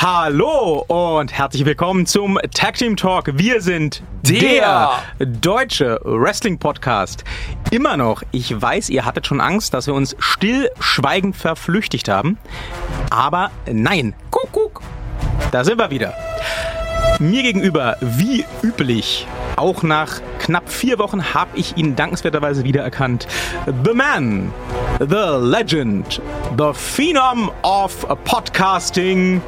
Hallo und herzlich willkommen zum Tag Team Talk. Wir sind der, der deutsche Wrestling Podcast. Immer noch, ich weiß, ihr hattet schon Angst, dass wir uns stillschweigend verflüchtigt haben. Aber nein, guck, guck, da sind wir wieder. Mir gegenüber, wie üblich, auch nach knapp vier Wochen habe ich ihn dankenswerterweise wiedererkannt. The Man, the Legend, the Phenom of Podcasting,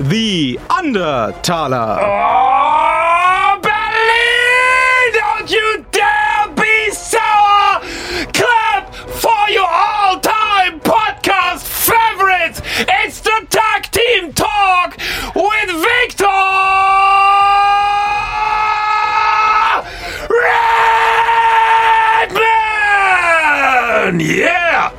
The Undertaler. Oh, Berlin! Don't you dare be sour! Clap for your all-time podcast favorites! It's the Tag Team Talk with Victor Redman! Yeah!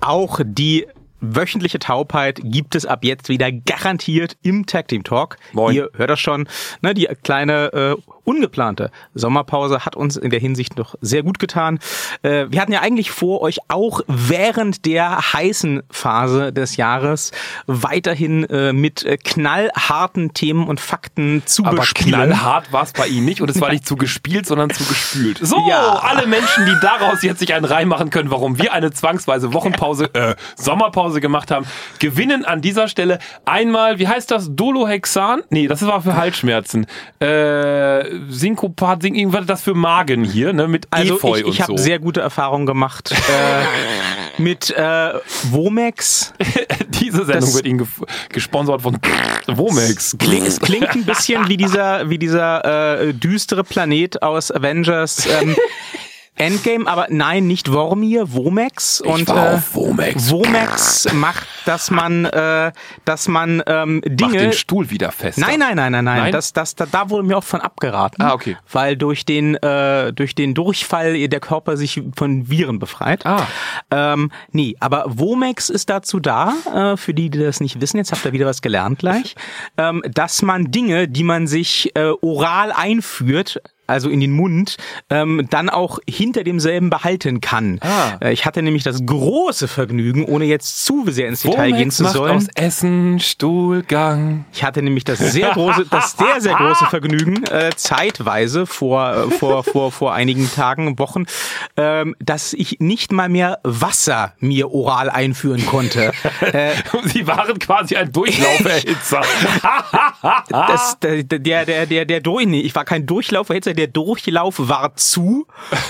Auch die wöchentliche Taubheit gibt es ab jetzt wieder garantiert im Tag Team Talk. Moin. Ihr hört das schon, ne, die kleine äh, ungeplante Sommerpause hat uns in der Hinsicht noch sehr gut getan. Äh, wir hatten ja eigentlich vor, euch auch während der heißen Phase des Jahres weiterhin äh, mit äh, knallharten Themen und Fakten zu Aber bespielen. knallhart war es bei ihm nicht und es war nicht zu gespielt, sondern zu gespült. So, ja. alle Menschen, die daraus jetzt sich einen Reim machen können, warum wir eine zwangsweise Wochenpause, äh, Sommerpause gemacht haben, gewinnen an dieser Stelle einmal, wie heißt das, Dolohexan? Nee, das war für Halsschmerzen. Äh, Synkopat, Sing irgendwas das für Magen hier, ne, mit also Efeu ich, ich und habe so. sehr gute Erfahrungen gemacht äh, mit äh, Womex. Diese Sendung Das- wird Ihnen ge gesponsert von Womex. Klingt, es klingt ein bisschen wie dieser, wie dieser äh, düstere Planet aus Avengers ähm, Endgame, aber nein, nicht Wormir, Womex. Und war äh, auf Womex. Womex macht, dass man, äh, dass man ähm, Mach Dinge. den Stuhl wieder fest. Nein, nein, nein, nein, nein. Nein? Das, das, da, da wurde mir auch von abgeraten. Ah, okay. Weil durch den, äh, durch den Durchfall der Körper sich von Viren befreit. Ah. Ähm, nee, aber Womex ist dazu da, äh, für die, die das nicht wissen, jetzt habt ihr wieder was gelernt gleich, ähm, dass man Dinge, die man sich äh, oral einführt, also in den Mund, ähm, dann auch hinter demselben behalten kann. Ah. Äh, ich hatte nämlich das große Vergnügen, ohne jetzt zu sehr ins Detail gehen Womex zu macht sollen. aus Essen Stuhlgang. Ich hatte nämlich das sehr große, das sehr, sehr große Vergnügen, äh, zeitweise vor, äh, vor, vor, vor einigen Tagen, Wochen, ähm, dass ich nicht mal mehr Wasser mir oral einführen konnte. Äh, Sie waren quasi ein Durchlauferhitzer. das, der, der, der, der, der Durch, nee, ich war kein Durchlauferhitzer, der Durchlauf war zu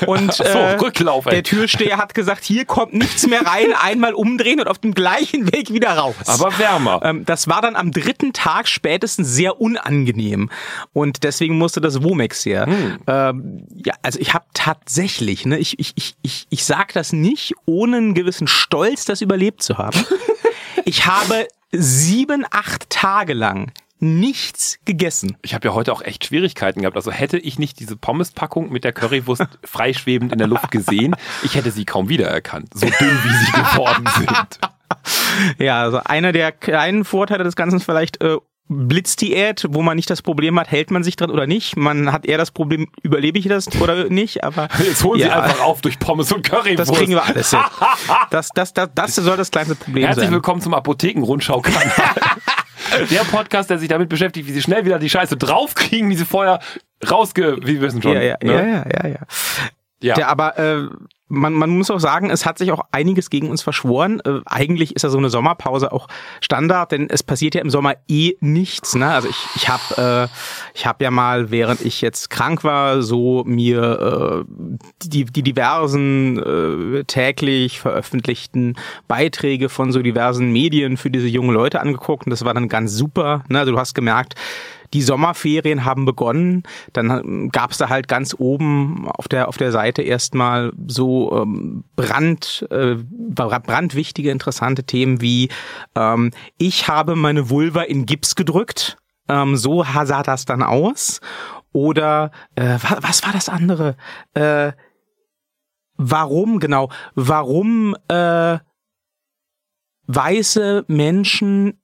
und Ach so, äh, Rücklauf, der Türsteher hat gesagt, hier kommt nichts mehr rein, einmal umdrehen und auf dem gleichen Weg wieder raus. Aber wärmer. Ähm, das war dann am dritten Tag spätestens sehr unangenehm und deswegen musste das Womex her. Hm. Ähm, ja, also ich habe tatsächlich, ne, ich ich ich ich ich sag das nicht ohne einen gewissen Stolz, das überlebt zu haben. ich habe sieben acht Tage lang nichts gegessen. Ich habe ja heute auch echt Schwierigkeiten gehabt. Also hätte ich nicht diese Pommespackung mit der Currywurst freischwebend in der Luft gesehen, ich hätte sie kaum wiedererkannt. So dünn, wie sie geworden sind. Ja, also einer der kleinen Vorteile des Ganzen ist vielleicht äh, Blitzdiät, wo man nicht das Problem hat, hält man sich dran oder nicht. Man hat eher das Problem, überlebe ich das oder nicht, aber Jetzt holen sie ja, einfach auf durch Pommes und Currywurst. das kriegen wir alles hin. Das, das, das, das soll das kleinste Problem Herzlich sein. willkommen zum Apotheken-Rundschau-Kanal. Der Podcast, der sich damit beschäftigt, wie sie schnell wieder die Scheiße draufkriegen, die sie vorher rausge... Wie wir wissen schon. Ja, ja, ne? ja, ja, ja, ja. Ja. Der, aber äh, man, man muss auch sagen, es hat sich auch einiges gegen uns verschworen. Äh, eigentlich ist ja so eine Sommerpause auch Standard, denn es passiert ja im Sommer eh nichts. Ne? Also ich, ich habe äh, ich hab ja mal, während ich jetzt krank war, so mir äh, die, die diversen äh, täglich veröffentlichten Beiträge von so diversen Medien für diese jungen Leute angeguckt und das war dann ganz super. Ne? Also du hast gemerkt, die Sommerferien haben begonnen. Dann gab es da halt ganz oben auf der auf der Seite erstmal so ähm, brand äh, brandwichtige interessante Themen wie ähm, ich habe meine Vulva in Gips gedrückt. Ähm, so sah das dann aus. Oder äh, was, was war das andere? Äh, warum genau? Warum äh, weiße Menschen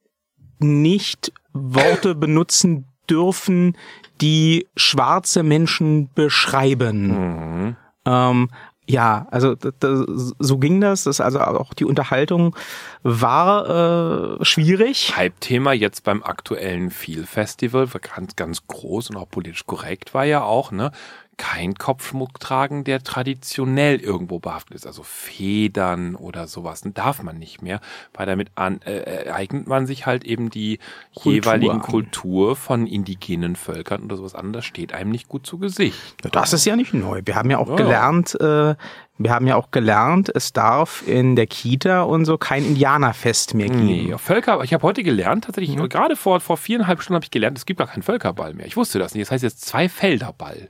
nicht Worte benutzen dürfen, die schwarze Menschen beschreiben. Mhm. Ähm, Ja, also das, so ging das. das. Also auch die Unterhaltung war äh, schwierig. Hype-Thema jetzt beim aktuellen Feel Festival, ganz, ganz groß und auch politisch korrekt war ja auch, ne? Kein Kopfschmuck tragen, der traditionell irgendwo behaftet ist. Also Federn oder sowas darf man nicht mehr, weil damit an, äh, eignet man sich halt eben die Kultur jeweiligen an. Kultur von indigenen Völkern oder sowas an. Das steht einem nicht gut zu Gesicht. Das ist ja nicht neu. Wir haben ja auch ja. gelernt, äh, wir haben ja auch gelernt, es darf in der Kita und so kein Indianerfest mehr geben. Nee, Völker, ich habe heute gelernt, tatsächlich, mhm. gerade vor, vor viereinhalb Stunden habe ich gelernt, es gibt gar keinen Völkerball mehr. Ich wusste das nicht. Das heißt jetzt zwei Felderball.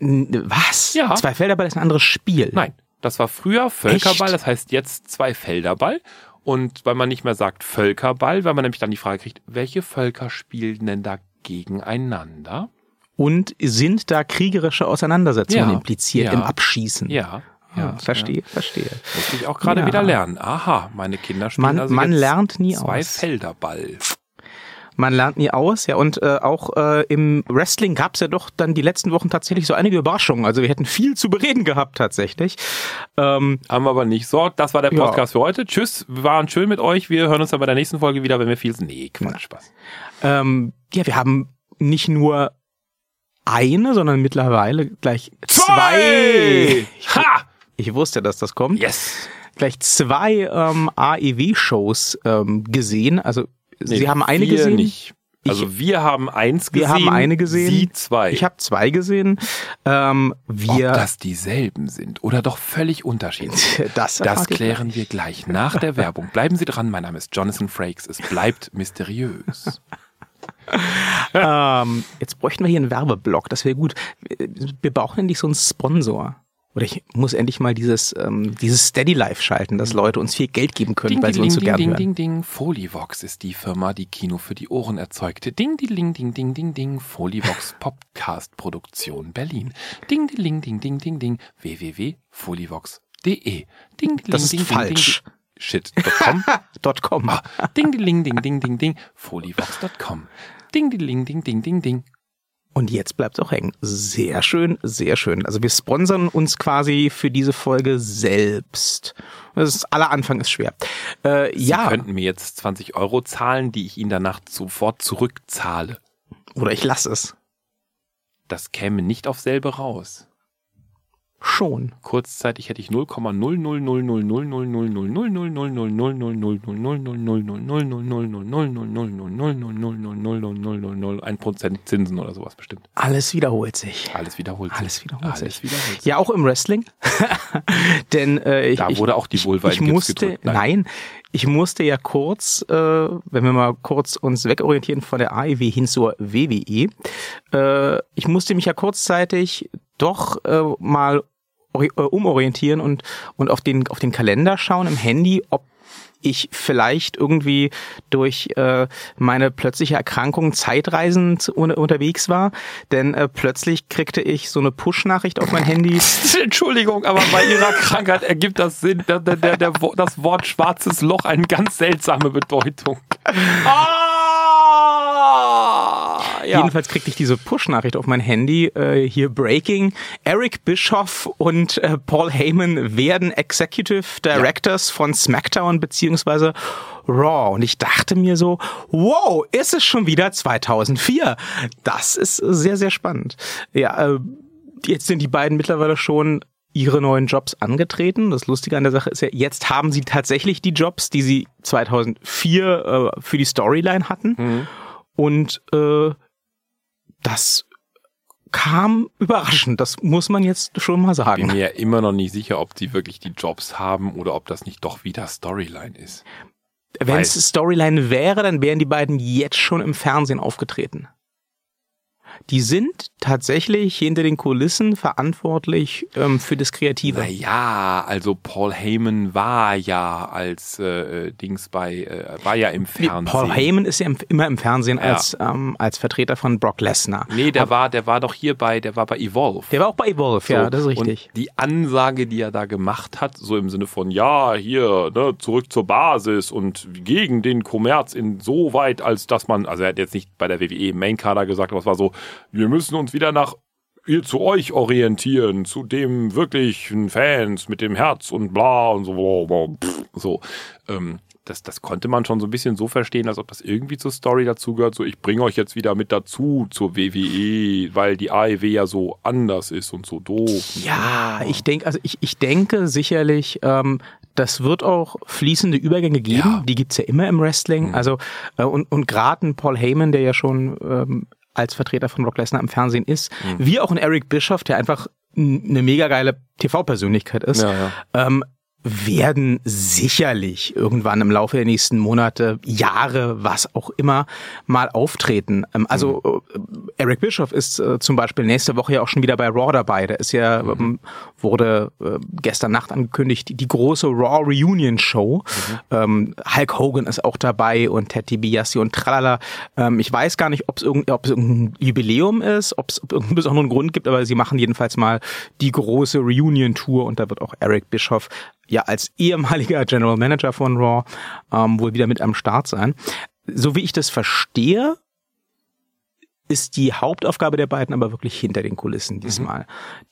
Was? Ja. Zwei Felderball ist ein anderes Spiel. Nein, das war früher Völkerball, Echt? das heißt jetzt zwei Felderball. Und weil man nicht mehr sagt Völkerball, weil man nämlich dann die Frage kriegt, welche Völker spielen denn da gegeneinander? Und sind da kriegerische Auseinandersetzungen ja. impliziert ja. im Abschießen? Ja. Ja, ja, verstehe, ja. verstehe. Muss ich auch gerade ja. wieder lernen. Aha, meine Kinder spielen man, also man lernt nie zwei aus. Felderball man lernt nie aus, ja. Und äh, auch äh, im Wrestling gab es ja doch dann die letzten Wochen tatsächlich so einige Überraschungen. Also wir hätten viel zu bereden gehabt tatsächlich. Ähm, Haben wir aber nicht. So, das war der Podcast ja. für heute. Tschüss, wir waren schön mit euch. Wir hören uns dann bei der nächsten Folge wieder, wenn wir viel. Nee, Quatsch, Spaß. Ähm, ja, wir haben nicht nur eine, sondern mittlerweile gleich zwei. zwei. Ha! Ich wusste, dass das kommt. Yes. Gleich zwei ähm, AEW-Shows ähm, gesehen. Also Nee, Sie haben eine gesehen? Nicht. Also ich, wir haben eins gesehen. Wir haben eine gesehen. Sie zwei. Ich habe zwei gesehen. Ähm, wir Ob das dieselben sind oder doch völlig unterschiedlich. Das, das klären wir gleich nach der Werbung. Bleiben Sie dran. Mein Name ist Jonathan Frakes. Es bleibt mysteriös. ähm, jetzt bräuchten wir hier einen Werbeblock. Das wäre gut. Wir brauchen nicht so einen Sponsor. Oder ich muss endlich mal dieses, ähm, dieses Steady Life schalten, dass Leute uns viel Geld geben können, ding, weil sie ding, uns so ding, gerne ding, hören. Ding, ding, Folivox ist die Firma, die Kino für die Ohren erzeugte. Ding, ding, ding, ding, ding, ding, Folivox Podcast Produktion Berlin. Ding, ding, ding, ding, ding, ding, www.folivox.de. Ding, ding, das ist ding, falsch. Ding, ding, Shit.com. .com. Ah, ding, ding, ding, ding, ding, ding, Folivox.com. Ding, ding, ding, ding, ding, ding. Und jetzt bleibt es auch hängen. Sehr schön, sehr schön. Also wir sponsern uns quasi für diese Folge selbst. Das ist, aller Anfang ist schwer. Äh, Sie ja. könnten mir jetzt 20 Euro zahlen, die ich Ihnen danach sofort zurückzahle. Oder ich lasse es. Das käme nicht auf selbe raus. Schon. Kurzzeitig hätte ich 0,00000000000000000000000000000000000000000000000000000000000000000000000000000000000000000000000000000000000000000000000000000000000000000000000000000000000000000000000000000000000000000000000000000000000000000000000000000000000000000000000000000000000000000000000000000000000000000000000000000000000000000000000000000000000000000000000000000000000000000000000000000000000000000000000000000000000000000000000000000000000000000000000000000000000000000000000000000000000000000000000000000000000000000000000000000000000000000000000000000000000000000000000000000000000000000000000Denn äh, umorientieren und und auf den auf den Kalender schauen im Handy, ob ich vielleicht irgendwie durch äh, meine plötzliche Erkrankung zeitreisend unterwegs war, denn äh, plötzlich kriegte ich so eine Push-Nachricht auf mein Handy. Entschuldigung, aber bei Ihrer Krankheit ergibt das Sinn, der, der, der, der, das Wort schwarzes Loch eine ganz seltsame Bedeutung. Ah! Ja. Jedenfalls kriegte ich diese Push-Nachricht auf mein Handy. Äh, hier Breaking. Eric Bischoff und äh, Paul Heyman werden Executive Directors ja. von SmackDown beziehungsweise Raw. Und ich dachte mir so, wow, ist es schon wieder 2004? Das ist sehr, sehr spannend. Ja, äh, jetzt sind die beiden mittlerweile schon ihre neuen Jobs angetreten. Das Lustige an der Sache ist ja, jetzt haben sie tatsächlich die Jobs, die sie 2004 äh, für die Storyline hatten. Mhm. Und äh, das kam überraschend. Das muss man jetzt schon mal sagen. Ich bin mir ja immer noch nicht sicher, ob die wirklich die Jobs haben oder ob das nicht doch wieder Storyline ist. Wenn es Storyline wäre, dann wären die beiden jetzt schon im Fernsehen aufgetreten die sind tatsächlich hinter den Kulissen verantwortlich ähm, für das Kreative. Naja, also Paul Heyman war ja als äh, Dings bei, äh, war ja im Fernsehen. Paul Heyman ist ja im, immer im Fernsehen ja. als, ähm, als Vertreter von Brock Lesnar. Nee, der Aber, war, der war doch hier bei, der war bei Evolve. Der war auch bei Evolve, so, ja, das ist richtig. Und die Ansage, die er da gemacht hat, so im Sinne von, ja, hier, ne, zurück zur Basis und gegen den Kommerz insoweit, als dass man, also er hat jetzt nicht bei der WWE Main Kader gesagt, aber es war so, wir müssen uns wieder nach ihr zu euch orientieren, zu dem wirklichen Fans mit dem Herz und bla und so. So. Ähm, das, das konnte man schon so ein bisschen so verstehen, als ob das irgendwie zur Story dazugehört. So, ich bringe euch jetzt wieder mit dazu zur WWE, weil die AEW ja so anders ist und so doof. Ja, ich denke, also ich, ich denke sicherlich, ähm, das wird auch fließende Übergänge geben. Ja. Die gibt's ja immer im Wrestling. Mhm. Also äh, und, und gerade ein Paul Heyman, der ja schon ähm, als Vertreter von Brock Lesnar im Fernsehen ist, mhm. wie auch ein Eric Bischoff, der einfach eine mega geile TV-Persönlichkeit ist, ja, ja. Ähm, werden sicherlich irgendwann im Laufe der nächsten Monate, Jahre, was auch immer, mal auftreten. Ähm, also mhm. Eric Bischoff ist äh, zum Beispiel nächste Woche ja auch schon wieder bei Raw dabei. Der ist ja, mhm. Ähm, wurde äh, gestern Nacht angekündigt, die große Raw Reunion Show. Mhm. Ähm, Hulk Hogan ist auch dabei und Ted DiBiase und tralala. ich weiß gar nicht, ob es irgendein Jubiläum ist, ob es irgendeinen besonderen Grund gibt, aber sie machen jedenfalls mal die große Reunion Tour und da wird auch Eric Bischoff ja als ehemaliger General Manager von Raw ähm, wohl wieder mit am Start sein. So wie ich das verstehe, ist die Hauptaufgabe der beiden aber wirklich hinter den Kulissen diesmal. Mhm.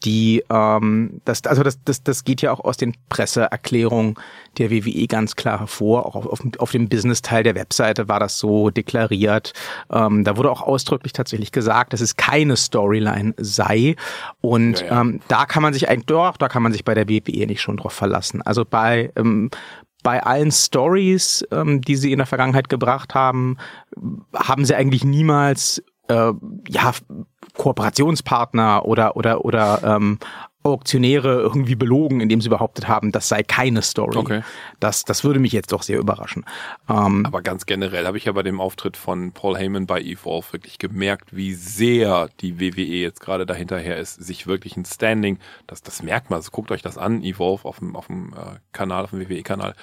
Die, ähm, das, also das, das, das geht ja auch aus den Presseerklärungen der WWE ganz klar hervor. Auch auf, auf, auf dem Business-Teil der Webseite war das so deklariert. Ähm, da wurde auch ausdrücklich tatsächlich gesagt, dass es keine Storyline sei. Und ja, ja. Ähm, da kann man sich eigentlich, doch, da kann man sich bei der WWE nicht schon drauf verlassen. Also bei, ähm, bei allen Stories, ähm, die sie in der Vergangenheit gebracht haben, haben sie eigentlich niemals äh, ja, Kooperationspartner oder oder oder ähm, Auktionäre irgendwie belogen, indem sie behauptet haben, das sei keine Story. Okay. Das, das würde mich jetzt doch sehr überraschen. Ähm, Aber ganz generell habe ich ja bei dem Auftritt von Paul Heyman bei Evolve wirklich gemerkt, wie sehr die WWE jetzt gerade dahinterher ist, sich wirklich ein Standing, das, das merkt man, also guckt euch das an, Evolve auf dem, auf dem äh, Kanal, auf dem WWE-Kanal,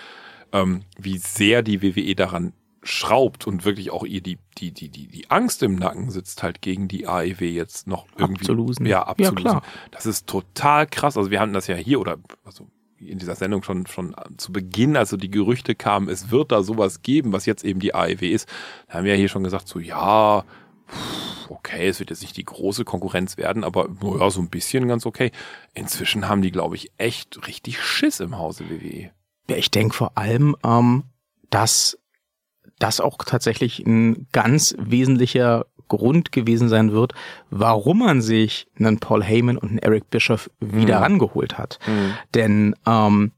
ähm, wie sehr die WWE daran schraubt und wirklich auch ihr die, die, die, die, die Angst im Nacken sitzt halt gegen die AEW jetzt noch irgendwie. Abzulusen. Ja, abzulusen. Ja, klar. Das ist total krass. Also wir hatten das ja hier oder, also in dieser Sendung schon, schon zu Beginn, also die Gerüchte kamen, es wird da sowas geben, was jetzt eben die AEW ist. Da haben wir ja hier schon gesagt, so, ja, okay, es wird jetzt nicht die große Konkurrenz werden, aber naja, so ein bisschen ganz okay. Inzwischen haben die, glaube ich, echt richtig Schiss im Hause WWE. Ja, ich denke vor allem, ähm, dass das auch tatsächlich ein ganz wesentlicher Grund gewesen sein wird, warum man sich einen Paul Heyman und einen Eric Bischoff wieder mhm. rangeholt hat. Mhm. Denn ähm,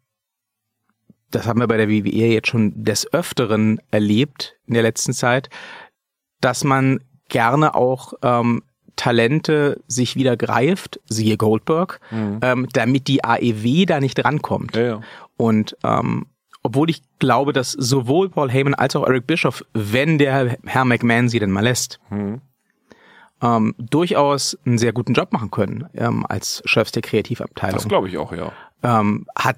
das haben wir bei der WWE jetzt schon des Öfteren erlebt in der letzten Zeit, dass man gerne auch ähm, Talente sich wieder greift, siehe Goldberg, mhm. ähm, damit die AEW da nicht rankommt. Ja, ja. Und ähm, obwohl ich glaube, dass sowohl Paul Heyman als auch Eric Bischoff, wenn der Herr McMahon sie denn mal lässt, mhm. ähm, durchaus einen sehr guten Job machen können ähm, als Chefs der Kreativabteilung. Das glaube ich auch, ja. Ähm, hat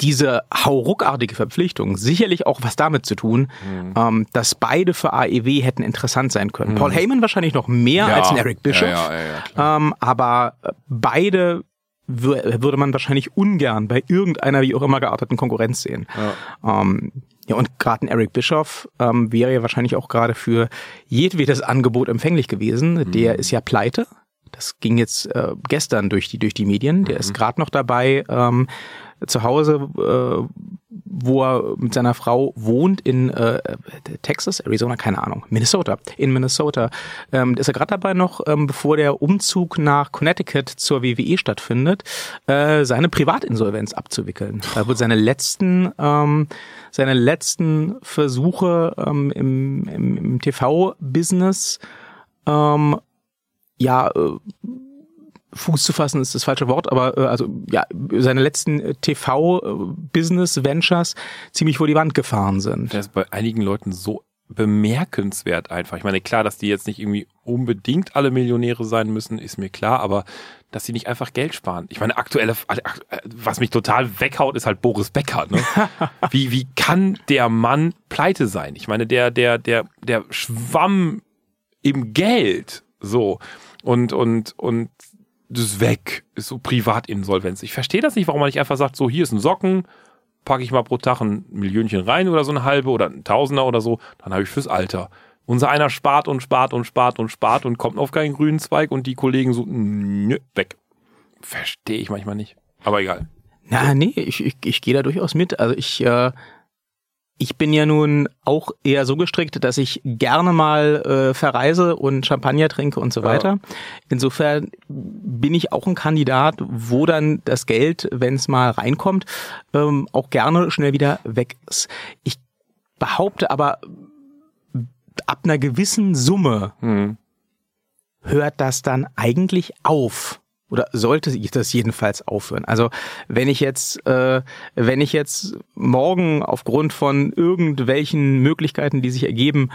diese hauruckartige Verpflichtung sicherlich auch was damit zu tun, mhm. ähm, dass beide für AEW hätten interessant sein können. Mhm. Paul Heyman wahrscheinlich noch mehr ja. als ein Eric Bischoff, ja, ja, ähm, aber beide würde man wahrscheinlich ungern bei irgendeiner wie auch immer gearteten Konkurrenz sehen. Ja, ähm, ja und gerade ein Eric Bischoff ähm, wäre ja wahrscheinlich auch gerade für jedwedes Angebot empfänglich gewesen. Mhm. Der ist ja pleite. Das ging jetzt äh, gestern durch die durch die Medien. Der mhm. ist gerade noch dabei, ähm, zu Hause, äh, wo er mit seiner Frau wohnt in äh, Texas, Arizona, keine Ahnung, Minnesota, in Minnesota. Ähm, ist er gerade dabei noch, ähm, bevor der Umzug nach Connecticut zur WWE stattfindet, äh, seine Privatinsolvenz abzuwickeln. Da wird seine letzten, ähm, seine letzten Versuche ähm, im, im, im TV-Business ähm, ja äh, Fuß zu fassen ist das falsche Wort, aber äh, also ja, seine letzten äh, TV-Business-Ventures ziemlich vor die Wand gefahren sind. Das ist bei einigen Leuten so bemerkenswert einfach. Ich meine, klar, dass die jetzt nicht irgendwie unbedingt alle Millionäre sein müssen, ist mir klar, aber dass sie nicht einfach Geld sparen. Ich meine, aktuelle, äh, was mich total weghaut, ist halt Boris Becker. Ne? wie, wie kann der Mann pleite sein? Ich meine, der, der, der, der schwamm im Geld so und und und das ist weg. Ist so Privatinsolvenz. Ich verstehe das nicht, warum man nicht einfach sagt, so hier ist ein Socken, packe ich mal pro Tag ein Millionchen rein oder so eine halbe oder ein Tausender oder so, dann habe ich fürs Alter. Unser einer spart und spart und spart und spart und kommt auf keinen grünen Zweig und die Kollegen so, nö, weg. Verstehe ich manchmal nicht. Aber egal. Na, nee, ich, ich, ich gehe da durchaus mit. Also ich, äh, ich bin ja nun auch eher so gestrickt, dass ich gerne mal äh, verreise und Champagner trinke und so weiter. Ja. Insofern bin ich auch ein Kandidat, wo dann das Geld, wenn es mal reinkommt, ähm, auch gerne schnell wieder weg ist. Ich behaupte aber, ab einer gewissen Summe hm. hört das dann eigentlich auf. Oder sollte ich das jedenfalls aufhören? Also wenn ich jetzt, äh, wenn ich jetzt morgen aufgrund von irgendwelchen Möglichkeiten, die sich ergeben,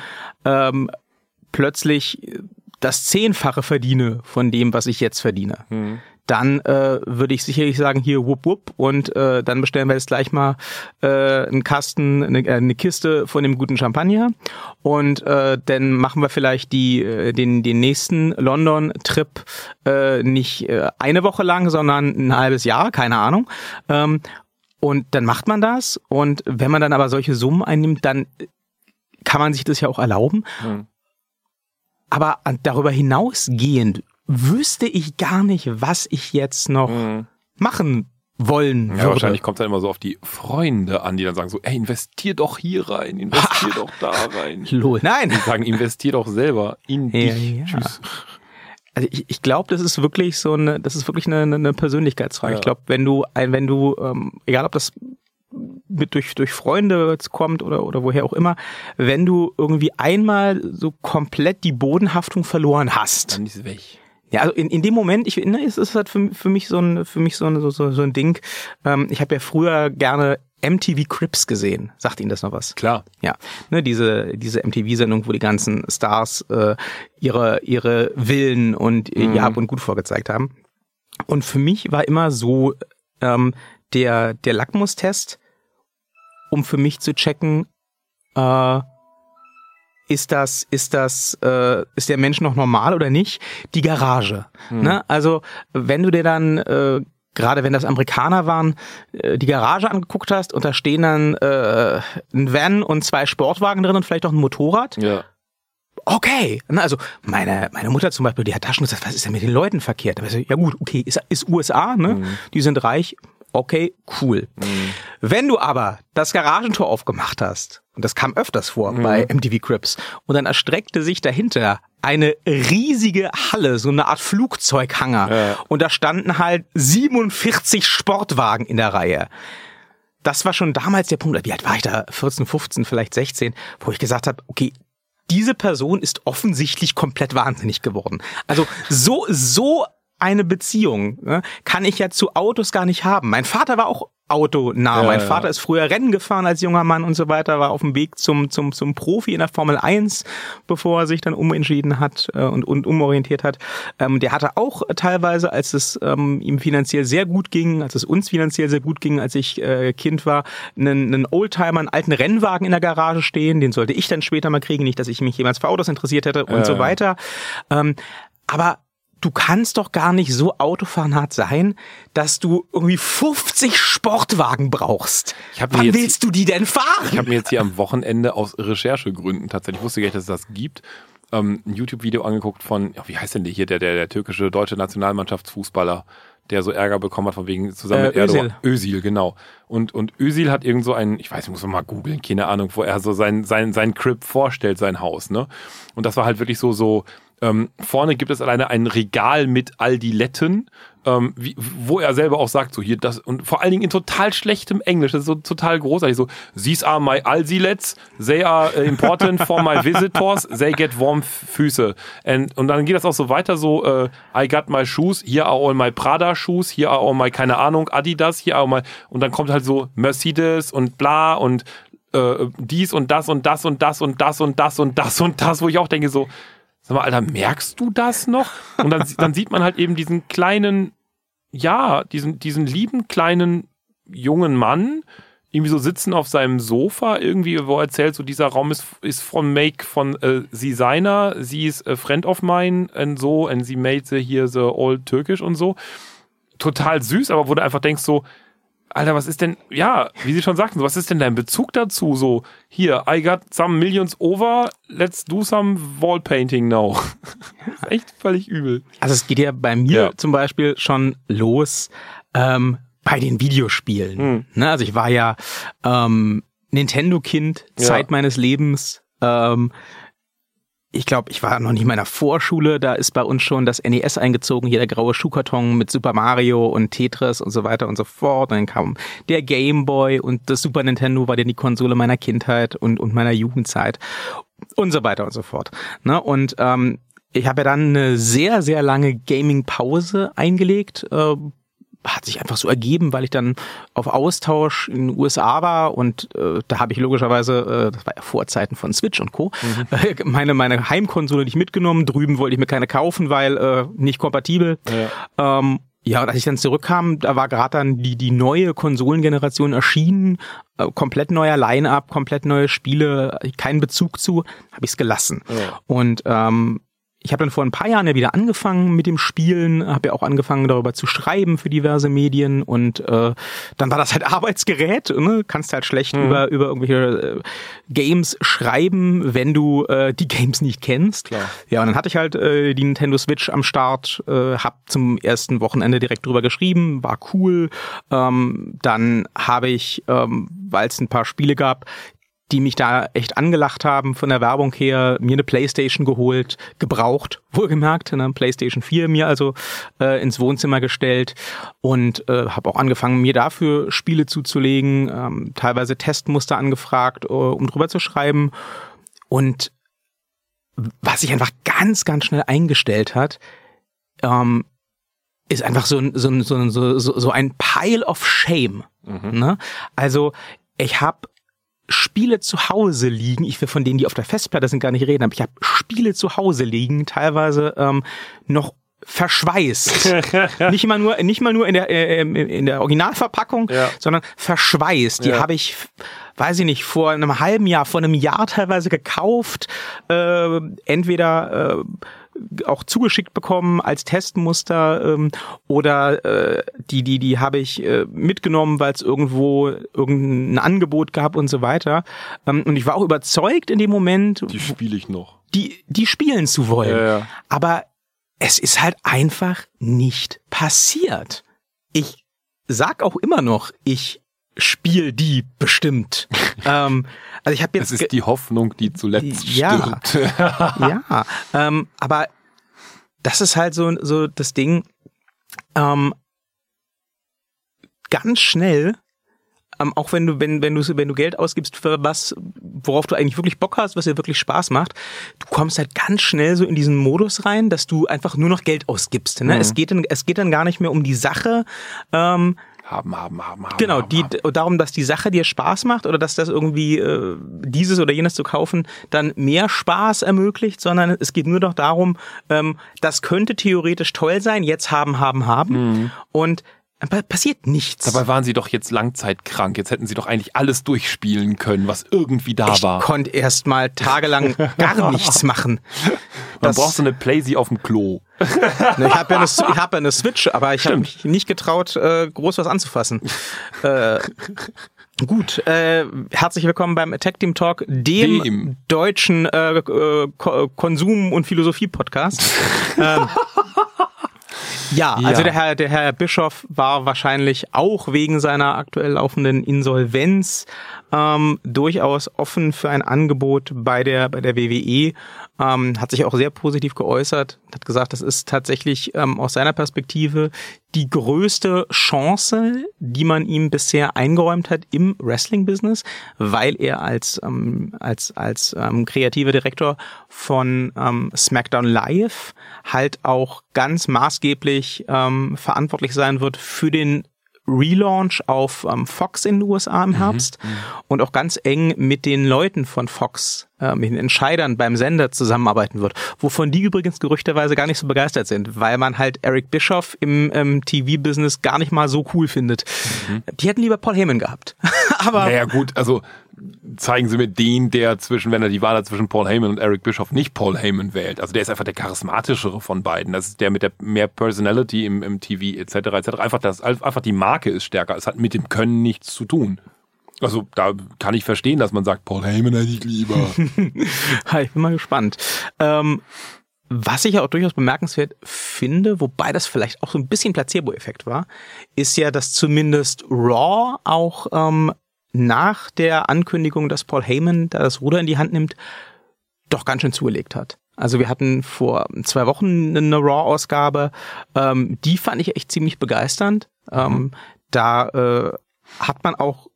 ähm, plötzlich das Zehnfache verdiene von dem, was ich jetzt verdiene, hm dann äh, würde ich sicherlich sagen, hier wupp wupp und äh, dann bestellen wir jetzt gleich mal äh, einen Kasten, eine, äh, eine Kiste von dem guten Champagner und äh, dann machen wir vielleicht die äh, den den nächsten London-Trip äh, nicht äh, eine Woche lang, sondern ein halbes Jahr, keine Ahnung. Ähm, und dann macht man das und wenn man dann aber solche Summen einnimmt, dann kann man sich das ja auch erlauben. Mhm. Aber darüber hinausgehend wüsste ich gar nicht, was ich jetzt noch mhm. machen wollen würde. Ja, wahrscheinlich kommt es dann immer so auf die Freunde an, die dann sagen so, ey, investier doch hier rein, investier doch da rein. Lol, nein. Die sagen, investier doch selber in ja, dich. Ja. Tschüss. Also ich, ich glaube, das ist wirklich so eine, das ist wirklich eine, eine Persönlichkeitsfrage. Ja. Ich glaube, wenn du ein, wenn du, ähm, egal ob das mit durch durch Freunde kommt oder oder woher auch immer, wenn du irgendwie einmal so komplett die Bodenhaftung verloren hast, dann ist es weg ja, also in, in dem Moment, ich ne, es ist halt für, für mich so ein für mich so ein, so, so ein Ding. Ähm, ich habe ja früher gerne MTV Crips gesehen. Sagt Ihnen das noch was? Klar. Ja, ne, diese diese MTV-Sendung, wo die ganzen Stars äh, ihre ihre Willen und mhm. ihr Hab und Gut vorgezeigt haben. Und für mich war immer so ähm, der der Lackmustest, um für mich zu checken, äh, ist das, ist das, äh, ist der Mensch noch normal oder nicht? Die Garage. Hm. Ne? Also wenn du dir dann äh, gerade wenn das Amerikaner waren, äh, die Garage angeguckt hast und da stehen dann äh, ein Van und zwei Sportwagen drin und vielleicht auch ein Motorrad. Ja. Okay, ne, also meine meine Mutter zum Beispiel, die hat da schon gesagt, was ist denn mit den Leuten verkehrt? Aber ja gut, okay, ist, ist USA, ne? Mhm. Die sind reich, okay, cool. Mhm. Wenn du aber das Garagentor aufgemacht hast, und das kam öfters vor mhm. bei MTV Crips, und dann erstreckte sich dahinter eine riesige Halle, so eine Art Flugzeughanger, ja. und da standen halt 47 Sportwagen in der Reihe. Das war schon damals der Punkt, wie alt war ich da? 14, 15, vielleicht 16, wo ich gesagt habe, okay, diese Person ist offensichtlich komplett wahnsinnig geworden. Also so, so eine Beziehung ne, kann ich ja zu Autos gar nicht haben. Mein Vater war auch autonah. Ja, mein Vater ja. ist früher Rennen gefahren als junger Mann und so weiter, war auf dem Weg zum, zum, zum Profi in der Formel 1, bevor er sich dann umentschieden hat äh, und, und umorientiert hat. Ähm, der hatte auch teilweise, als es ähm, ihm finanziell sehr gut ging, als es uns finanziell sehr gut ging, als ich äh, Kind war, einen, einen Oldtimer, einen alten Rennwagen in der Garage stehen. Den sollte ich dann später mal kriegen, nicht, dass ich mich jemals für Autos interessiert hätte und ja. so weiter. Ähm, aber du kannst doch gar nicht so autofahrnart sein, dass du irgendwie 50 Sportwagen brauchst. Wann jetzt, willst du die denn fahren? Ich habe mir jetzt hier am Wochenende aus Recherchegründen tatsächlich, ich wusste gar nicht, dass es das gibt, ähm, ein YouTube-Video angeguckt von, ja, wie heißt denn der hier, der, der, der türkische deutsche Nationalmannschaftsfußballer, der so Ärger bekommen hat von wegen zusammen äh, mit Erdogan. Özil. Özil, genau. Und, und Özil hat irgend so ein, ich weiß, ich muss mal googeln, keine Ahnung, wo er so sein, sein, sein Crib vorstellt, sein Haus, ne? Und das war halt wirklich so, so, ähm, vorne gibt es alleine ein Regal mit Aldiletten, ähm, wie, wo er selber auch sagt, so hier das und vor allen Dingen in total schlechtem Englisch, das ist so total großartig, so these are my Alsilets, they are important for my visitors, they get warm Füße. And, und dann geht das auch so weiter, so äh, I got my shoes, here are all my Prada shoes, here are all my keine Ahnung Adidas, here are all my und dann kommt halt so Mercedes und bla und äh, dies und das und das und das und das und das und das und das, wo ich auch denke so Sag mal, Alter, merkst du das noch? Und dann, dann sieht man halt eben diesen kleinen, ja, diesen, diesen lieben kleinen jungen Mann, irgendwie so sitzen auf seinem Sofa, irgendwie, wo er erzählt, so dieser Raum ist, ist von Make von äh, sie seiner, sie ist a friend of mine und so, und sie made the here the old Türkisch und so. Total süß, aber wo du einfach denkst so, Alter, was ist denn, ja, wie Sie schon sagten, was ist denn dein Bezug dazu? So, hier, I got some millions over, let's do some wall painting now. echt völlig übel. Also es geht ja bei mir ja. zum Beispiel schon los ähm, bei den Videospielen. Hm. Ne, also ich war ja ähm, Nintendo-Kind, Zeit ja. meines Lebens. Ähm, ich glaube, ich war noch nicht in der Vorschule, da ist bei uns schon das NES eingezogen, hier der graue Schuhkarton mit Super Mario und Tetris und so weiter und so fort. Und dann kam der Game Boy und das Super Nintendo war dann die Konsole meiner Kindheit und, und meiner Jugendzeit und so weiter und so fort. Ne? Und ähm, ich habe ja dann eine sehr, sehr lange Gaming-Pause eingelegt, äh, hat sich einfach so ergeben, weil ich dann auf Austausch in den USA war und äh, da habe ich logischerweise, äh, das war ja Vorzeiten von Switch und Co., mhm. äh, meine, meine Heimkonsole nicht mitgenommen. Drüben wollte ich mir keine kaufen, weil äh, nicht kompatibel. Ja. Ähm, ja, und als ich dann zurückkam, da war gerade dann die, die neue Konsolengeneration erschienen, äh, komplett neuer Line-Up, komplett neue Spiele, keinen Bezug zu, habe ich es gelassen. Ja. Und ähm, ich habe dann vor ein paar Jahren ja wieder angefangen mit dem Spielen, habe ja auch angefangen darüber zu schreiben für diverse Medien und äh, dann war das halt Arbeitsgerät, ne? kannst halt schlecht mhm. über über irgendwelche äh, Games schreiben, wenn du äh, die Games nicht kennst. Klar. Ja, und dann hatte ich halt äh, die Nintendo Switch am Start, äh, hab zum ersten Wochenende direkt drüber geschrieben, war cool. Ähm, dann habe ich, ähm, weil es ein paar Spiele gab, die mich da echt angelacht haben von der Werbung her, mir eine Playstation geholt, gebraucht, wohlgemerkt, eine Playstation 4 mir also äh, ins Wohnzimmer gestellt und äh, habe auch angefangen, mir dafür Spiele zuzulegen, ähm, teilweise Testmuster angefragt, äh, um drüber zu schreiben und was sich einfach ganz, ganz schnell eingestellt hat, ähm, ist einfach so, so, so, so, so ein Pile of Shame. Mhm. Ne? Also ich habe Spiele zu Hause liegen, ich will von denen, die auf der Festplatte sind, gar nicht reden, aber ich habe Spiele zu Hause liegen, teilweise ähm, noch verschweißt. nicht mal nur, nicht mal nur in der äh, in der Originalverpackung, ja. sondern verschweißt. Die ja. habe ich, weiß ich nicht, vor einem halben Jahr, vor einem Jahr teilweise gekauft. Äh, entweder äh, auch zugeschickt bekommen als Testmuster ähm, oder äh, die die die habe ich äh, mitgenommen, weil es irgendwo irgendein Angebot gab und so weiter. Ähm, und ich war auch überzeugt in dem Moment. Die spiele ich noch. Die die spielen zu wollen. Ja, ja. Aber es ist halt einfach nicht passiert. Ich sag auch immer noch, ich spiel die bestimmt. ähm, also ich habe jetzt. Es ist die Hoffnung, die zuletzt ja, stirbt. ja, ähm, aber das ist halt so so das Ding. Ähm, ganz schnell ähm, auch wenn du, wenn, wenn du, wenn du Geld ausgibst für was, worauf du eigentlich wirklich Bock hast, was dir wirklich Spaß macht, du kommst halt ganz schnell so in diesen Modus rein, dass du einfach nur noch Geld ausgibst. Ne? Mhm. Es geht dann, es geht dann gar nicht mehr um die Sache, ähm, haben, haben, haben, haben. Genau, haben, die, haben. darum, dass die Sache dir Spaß macht oder dass das irgendwie äh, dieses oder jenes zu kaufen dann mehr Spaß ermöglicht, sondern es geht nur noch darum, ähm, das könnte theoretisch toll sein, jetzt haben, haben, haben. Mhm. Und passiert nichts. Dabei waren sie doch jetzt langzeitkrank. Jetzt hätten sie doch eigentlich alles durchspielen können, was irgendwie da ich war. Ich konnte erst mal tagelang gar nichts machen. Man braucht so eine Playsee auf dem Klo. Ne, ich habe ja, eine, ich hab ja eine Switch, aber ich habe mich nicht getraut, äh, groß was anzufassen. äh, Gut, äh, herzlich willkommen beim Attack Team Talk, dem, dem. deutschen äh Konsum- und Philosophie-Podcast. ähm, ja, ja, also der Herr, der Herr Bischof war wahrscheinlich auch wegen seiner aktuell laufenden Insolvenz ähm, durchaus offen für ein Angebot bei der bei der WWE ähm, hat sich auch sehr positiv geäußert, hat gesagt, das ist tatsächlich ähm, aus seiner Perspektive die größte Chance, die man ihm bisher eingeräumt hat im Wrestling-Business, weil er als ähm, als als ähm, kreativer Direktor von ähm, SmackDown Live halt auch ganz maßgeblich ähm, verantwortlich sein wird für den Relaunch auf ähm, Fox in den USA im mhm, Herbst mhm, und auch ganz eng mit den Leuten von Fox, äh, mit den Entscheidern beim Sender zusammenarbeiten wird. Wovon die übrigens gerüchterweise gar nicht so begeistert sind, weil man halt Eric Bischoff im ähm, TV-Business gar nicht mal so cool findet. Mhm. Die hätten lieber Paul Heyman gehabt. Aber naja, gut, also zeigen Sie mir den, der zwischen, wenn er die Wahl hat zwischen Paul Heyman und Eric Bischoff, nicht Paul Heyman wählt. Also der ist einfach der charismatischere von beiden. Das ist der mit der mehr Personality im, im TV etc. etc. Einfach das, einfach die Marke ist stärker. Es hat mit dem Können nichts zu tun. Also da kann ich verstehen, dass man sagt, Paul Heyman hätte ich lieber. ich bin mal gespannt. Ähm, was ich ja auch durchaus bemerkenswert finde, wobei das vielleicht auch so ein bisschen Placebo-Effekt war, ist ja, dass zumindest Raw auch ähm, nach der Ankündigung, dass Paul Heyman da das Ruder in die Hand nimmt, doch ganz schön zugelegt hat. Also wir hatten vor zwei Wochen eine Raw-Ausgabe, ähm, die fand ich echt ziemlich begeisternd. Ähm, da äh, hat man auch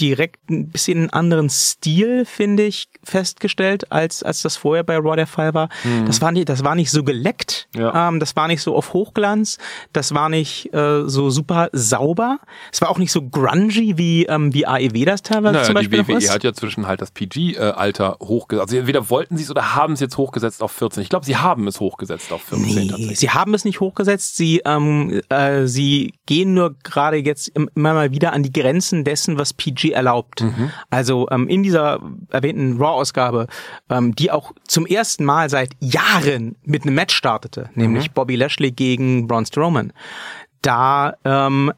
direkt ein bisschen einen anderen Stil, finde ich, festgestellt, als, als das vorher bei Raw der Fall war. Mhm. Das war nicht, das war nicht so geleckt, ja. ähm, das war nicht so auf Hochglanz, das war nicht äh, so super sauber, es war auch nicht so grungy, wie, ähm, wie AEW das teilweise naja, zum Beispiel die WWE hat ja zwischen halt das PG-Alter hochgesetzt, also entweder wollten sie es oder haben es jetzt hochgesetzt auf 14. Ich glaube, sie haben es hochgesetzt auf 14 nee, tatsächlich. Sie haben es nicht hochgesetzt, sie, ähm, äh, sie gehen nur gerade jetzt immer mal wieder an die Grenzen dessen, was PG erlaubt. Mhm. Also ähm, in dieser erwähnten Raw-Ausgabe, ähm, die auch zum ersten Mal seit Jahren mit einem Match startete, nämlich mhm. Bobby Lashley gegen Braun Strowman. Da ähm,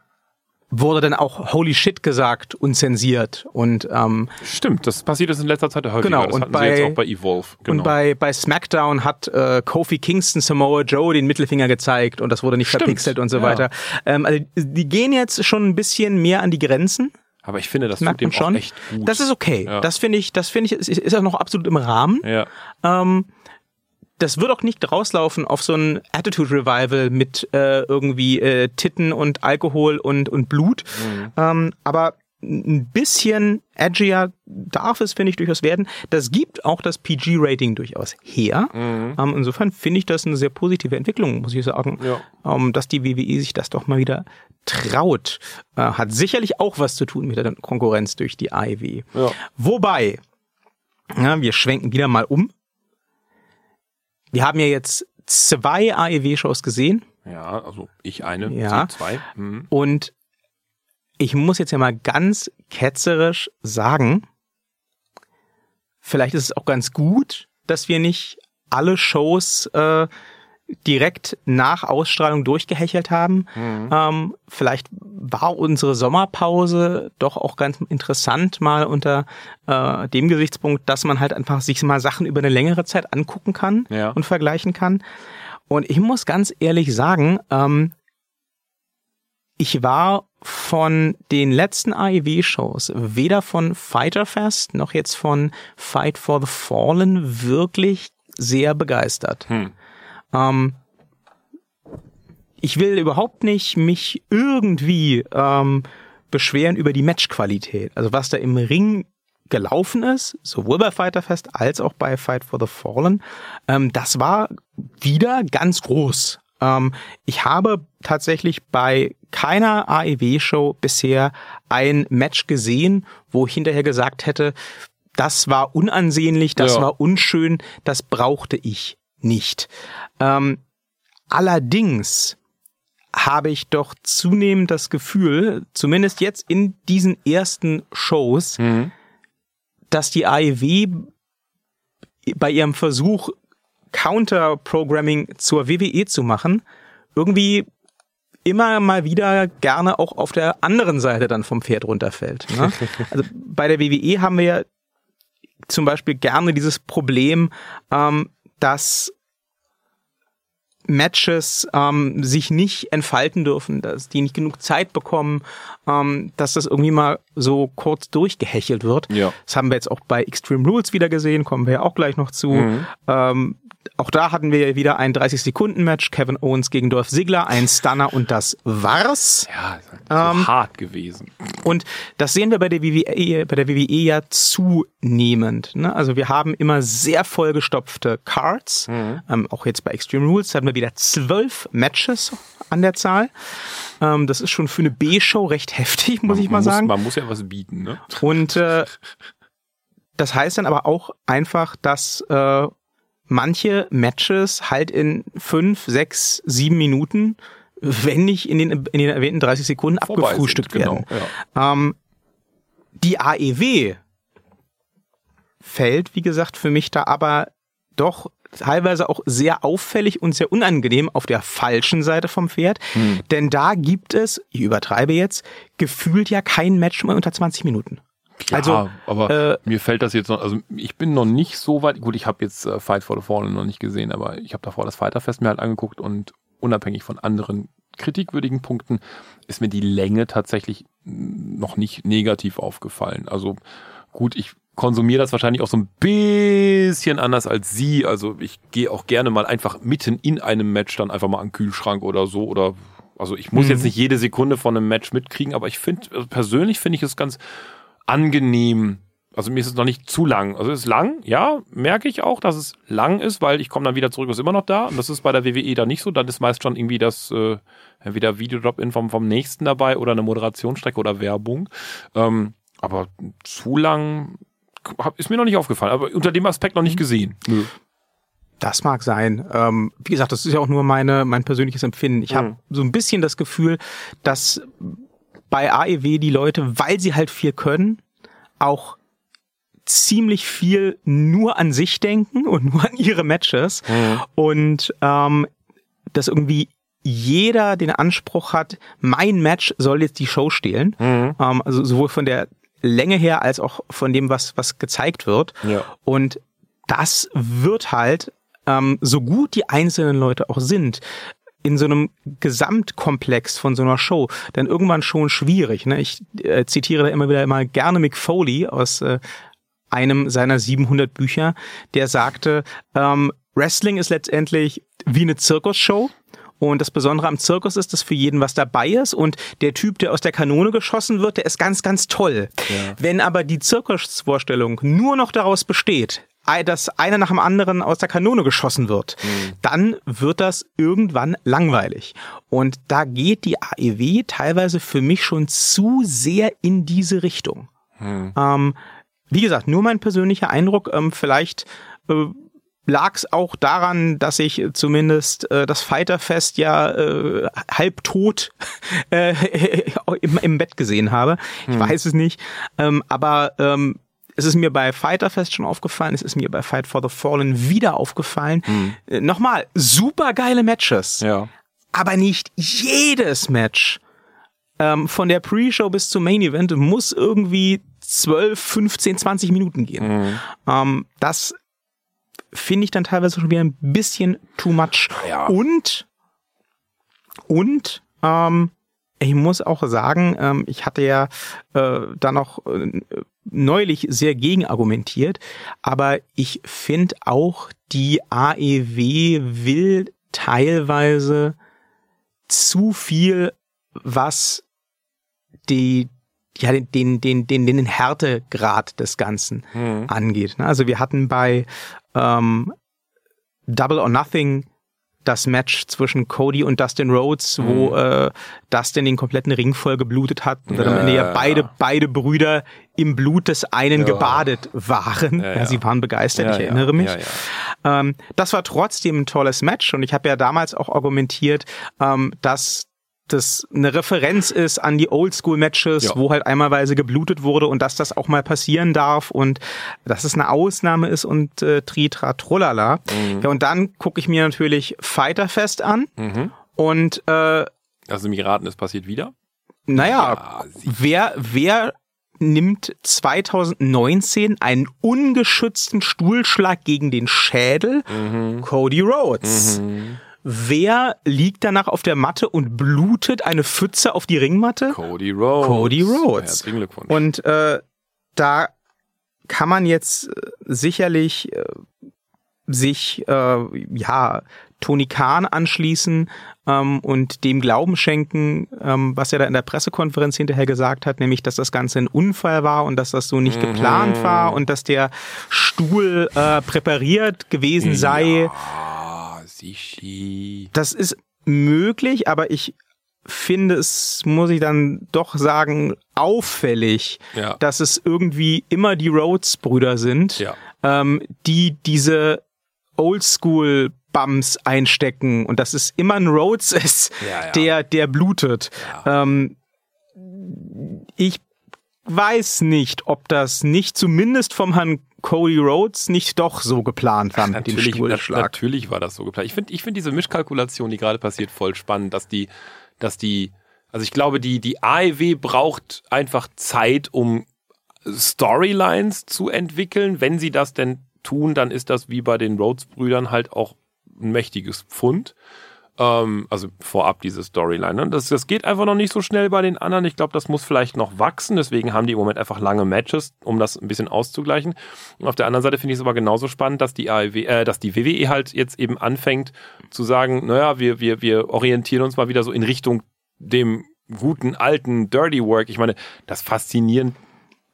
wurde dann auch Holy Shit gesagt und zensiert und ähm, stimmt, das passiert ist in letzter Zeit häufiger. Genau das und bei, auch bei Evolve. Genau. Und bei bei SmackDown hat äh, Kofi Kingston Samoa Joe den Mittelfinger gezeigt und das wurde nicht stimmt. verpixelt und so ja. weiter. Ähm, also die gehen jetzt schon ein bisschen mehr an die Grenzen. Aber ich finde, das, das tut dem schon. echt gut. Das ist okay. Ja. Das finde ich, das finde ich, ist, ist auch noch absolut im Rahmen. Ja. Ähm, das wird auch nicht rauslaufen auf so ein Attitude Revival mit äh, irgendwie äh, Titten und Alkohol und, und Blut. Mhm. Ähm, aber ein bisschen edgier darf es, finde ich, durchaus werden. Das gibt auch das PG-Rating durchaus her. Mhm. Ähm, insofern finde ich das eine sehr positive Entwicklung, muss ich sagen, ja. ähm, dass die WWE sich das doch mal wieder traut. Äh, hat sicherlich auch was zu tun mit der Konkurrenz durch die AEW. Ja. Wobei, ja, wir schwenken wieder mal um. Wir haben ja jetzt zwei AEW-Shows gesehen. Ja, also ich eine, ja. zwei. Mhm. Und ich muss jetzt ja mal ganz ketzerisch sagen, vielleicht ist es auch ganz gut, dass wir nicht alle Shows äh, direkt nach Ausstrahlung durchgehechelt haben. Mhm. Ähm, vielleicht war unsere Sommerpause doch auch ganz interessant mal unter äh, dem Gesichtspunkt, dass man halt einfach sich mal Sachen über eine längere Zeit angucken kann ja. und vergleichen kann. Und ich muss ganz ehrlich sagen, ähm, ich war von den letzten AEW-Shows, weder von Fighter Fest noch jetzt von Fight for the Fallen, wirklich sehr begeistert. Hm. Ähm, ich will überhaupt nicht mich irgendwie ähm, beschweren über die Matchqualität. Also was da im Ring gelaufen ist, sowohl bei Fighter Fest als auch bei Fight for the Fallen, ähm, das war wieder ganz groß. Ähm, ich habe tatsächlich bei keiner AEW-Show bisher ein Match gesehen, wo ich hinterher gesagt hätte, das war unansehnlich, das ja. war unschön, das brauchte ich nicht. Ähm, allerdings habe ich doch zunehmend das Gefühl, zumindest jetzt in diesen ersten Shows, mhm. dass die AEW bei ihrem Versuch, Counter-Programming zur WWE zu machen, irgendwie immer mal wieder gerne auch auf der anderen Seite dann vom Pferd runterfällt. Ne? Also bei der WWE haben wir ja zum Beispiel gerne dieses Problem, ähm, dass Matches ähm, sich nicht entfalten dürfen, dass die nicht genug Zeit bekommen, ähm, dass das irgendwie mal so kurz durchgehechelt wird. Ja. Das haben wir jetzt auch bei Extreme Rules wieder gesehen, kommen wir ja auch gleich noch zu. Mhm. Ähm, auch da hatten wir wieder ein 30-Sekunden-Match, Kevin Owens gegen Dolph Ziggler, ein Stunner und das war's. Ja, so ähm, hart gewesen. Und das sehen wir bei der WWE, bei der WWE ja zunehmend. Ne? Also wir haben immer sehr vollgestopfte Cards. Mhm. Ähm, auch jetzt bei Extreme Rules hatten wir wieder zwölf Matches an der Zahl. Ähm, das ist schon für eine B-Show recht heftig, muss man, ich mal muss, sagen. Man muss ja was bieten. Ne? Und äh, das heißt dann aber auch einfach, dass äh, manche Matches halt in fünf, sechs, sieben Minuten, wenn nicht in den, in den erwähnten 30 Sekunden Vorbei abgefrühstückt sind, genau, werden. Ja. Ähm, Die AEW fällt, wie gesagt, für mich da aber doch teilweise auch sehr auffällig und sehr unangenehm auf der falschen Seite vom Pferd. Hm. Denn da gibt es, ich übertreibe jetzt, gefühlt ja kein Match mehr unter 20 Minuten. Ja, also, aber äh, mir fällt das jetzt noch, also ich bin noch nicht so weit, gut, ich habe jetzt äh, Fight for the Fallen noch nicht gesehen, aber ich habe davor das Fighterfest mir halt angeguckt und unabhängig von anderen kritikwürdigen Punkten ist mir die Länge tatsächlich noch nicht negativ aufgefallen. Also gut, ich konsumiere das wahrscheinlich auch so ein bisschen anders als sie. Also ich gehe auch gerne mal einfach mitten in einem Match dann einfach mal an den Kühlschrank oder so oder also ich muss mhm. jetzt nicht jede Sekunde von einem Match mitkriegen, aber ich finde also persönlich finde ich es ganz angenehm. Also mir ist es noch nicht zu lang. Also es ist lang, ja, merke ich auch, dass es lang ist, weil ich komme dann wieder zurück, ist immer noch da. Und das ist bei der WWE da nicht so. Dann ist meist schon irgendwie das äh, entweder Videodrop-In vom, vom nächsten dabei oder eine Moderationsstrecke oder Werbung. Ähm, aber zu lang ist mir noch nicht aufgefallen, aber unter dem Aspekt noch nicht gesehen. Nö. Das mag sein. Ähm, wie gesagt, das ist ja auch nur meine, mein persönliches Empfinden. Ich mhm. habe so ein bisschen das Gefühl, dass bei AEW die Leute, weil sie halt viel können, auch ziemlich viel nur an sich denken und nur an ihre Matches mhm. und ähm, dass irgendwie jeder den Anspruch hat, mein Match soll jetzt die Show stehlen. Mhm. Ähm, also sowohl von der Länge her als auch von dem, was, was gezeigt wird. Ja. Und das wird halt, ähm, so gut die einzelnen Leute auch sind, in so einem Gesamtkomplex von so einer Show dann irgendwann schon schwierig. Ne? Ich äh, zitiere da immer wieder immer gerne Mick Foley aus äh, einem seiner 700 Bücher, der sagte, ähm, Wrestling ist letztendlich wie eine Zirkusshow. Und das Besondere am Zirkus ist, dass für jeden was dabei ist und der Typ, der aus der Kanone geschossen wird, der ist ganz, ganz toll. Ja. Wenn aber die Zirkusvorstellung nur noch daraus besteht, dass einer nach dem anderen aus der Kanone geschossen wird, mhm. dann wird das irgendwann langweilig. Und da geht die AEW teilweise für mich schon zu sehr in diese Richtung. Mhm. Ähm, wie gesagt, nur mein persönlicher Eindruck, ähm, vielleicht äh, lag es auch daran, dass ich zumindest äh, das Fighterfest ja äh, halb tot äh, im, im Bett gesehen habe. Ich hm. weiß es nicht. Ähm, aber ähm, es ist mir bei Fighterfest schon aufgefallen, es ist mir bei Fight for the Fallen wieder aufgefallen. Hm. Äh, nochmal, super geile Matches. Ja. Aber nicht jedes Match ähm, von der Pre-Show bis zum Main Event muss irgendwie 12, 15, 20 Minuten gehen. Mhm. Ähm, das finde ich dann teilweise schon wieder ein bisschen too much. Ja. Und, und, ähm, ich muss auch sagen, ähm, ich hatte ja äh, da noch äh, neulich sehr gegen argumentiert, aber ich finde auch, die AEW will teilweise zu viel, was die ja, den, den, den, den, den Härtegrad des Ganzen mhm. angeht. Also wir hatten bei ähm, Double or Nothing das Match zwischen Cody und Dustin Rhodes, mhm. wo äh, Dustin den kompletten Ring voll geblutet hat und dann am Ende ja beide, ja. beide Brüder im Blut des einen ja. gebadet waren. Ja, sie waren begeistert, ich erinnere mich. Ähm, das war trotzdem ein tolles Match und ich habe ja damals auch argumentiert, ähm, dass das eine Referenz ist an die Oldschool-Matches, ja. wo halt einmalweise geblutet wurde und dass das auch mal passieren darf und dass es eine Ausnahme ist und äh, Tritra Trollala. Mhm. Ja, und dann gucke ich mir natürlich Fighterfest an mhm. und äh, Also mir raten, es passiert wieder? Naja, ja, wer, wer nimmt 2019 einen ungeschützten Stuhlschlag gegen den Schädel? Mhm. Cody Rhodes. Mhm. Wer liegt danach auf der Matte und blutet eine Pfütze auf die Ringmatte? Cody Rhodes. Cody Rhodes. Herzlichen Glückwunsch. Und äh, da kann man jetzt äh, sicherlich äh, sich äh, ja Tony Khan anschließen ähm, und dem Glauben schenken, ähm, was er da in der Pressekonferenz hinterher gesagt hat, nämlich, dass das Ganze ein Unfall war und dass das so nicht mhm. geplant war und dass der Stuhl äh, präpariert gewesen sei. Ja Sichi. Das ist möglich, aber ich finde es, muss ich dann doch sagen, auffällig, ja. dass es irgendwie immer die Rhodes-Brüder sind, ja. ähm, die diese Oldschool Bums einstecken und dass es immer ein Rhodes ist, ja, der, der blutet. Ähm, ich weiß nicht, ob das nicht zumindest vom Herrn Cody Rhodes nicht doch so geplant war mit dem Stuhlschlag. Natürlich war das so geplant. Ich finde ich finde diese Mischkalkulation, die gerade passiert, voll spannend, dass die, dass die, also ich glaube, die, die AEW braucht einfach Zeit, um Storylines zu entwickeln. Wenn sie das denn tun, dann ist das wie bei den Rhodes-Brüdern halt auch ein mächtiges Pfund. Ähm, also vorab diese Storyline. Ne? Das, das geht einfach noch nicht so schnell bei den anderen. Ich glaube, das muss vielleicht noch wachsen. Deswegen haben die im Moment einfach lange Matches, um das ein bisschen auszugleichen. Und auf der anderen Seite finde ich es aber genauso spannend, dass die AEW, äh, dass die WWE halt jetzt eben anfängt zu sagen, naja, wir, wir, wir orientieren uns mal wieder so in Richtung dem guten alten Dirty Work. Ich meine, das faszinierend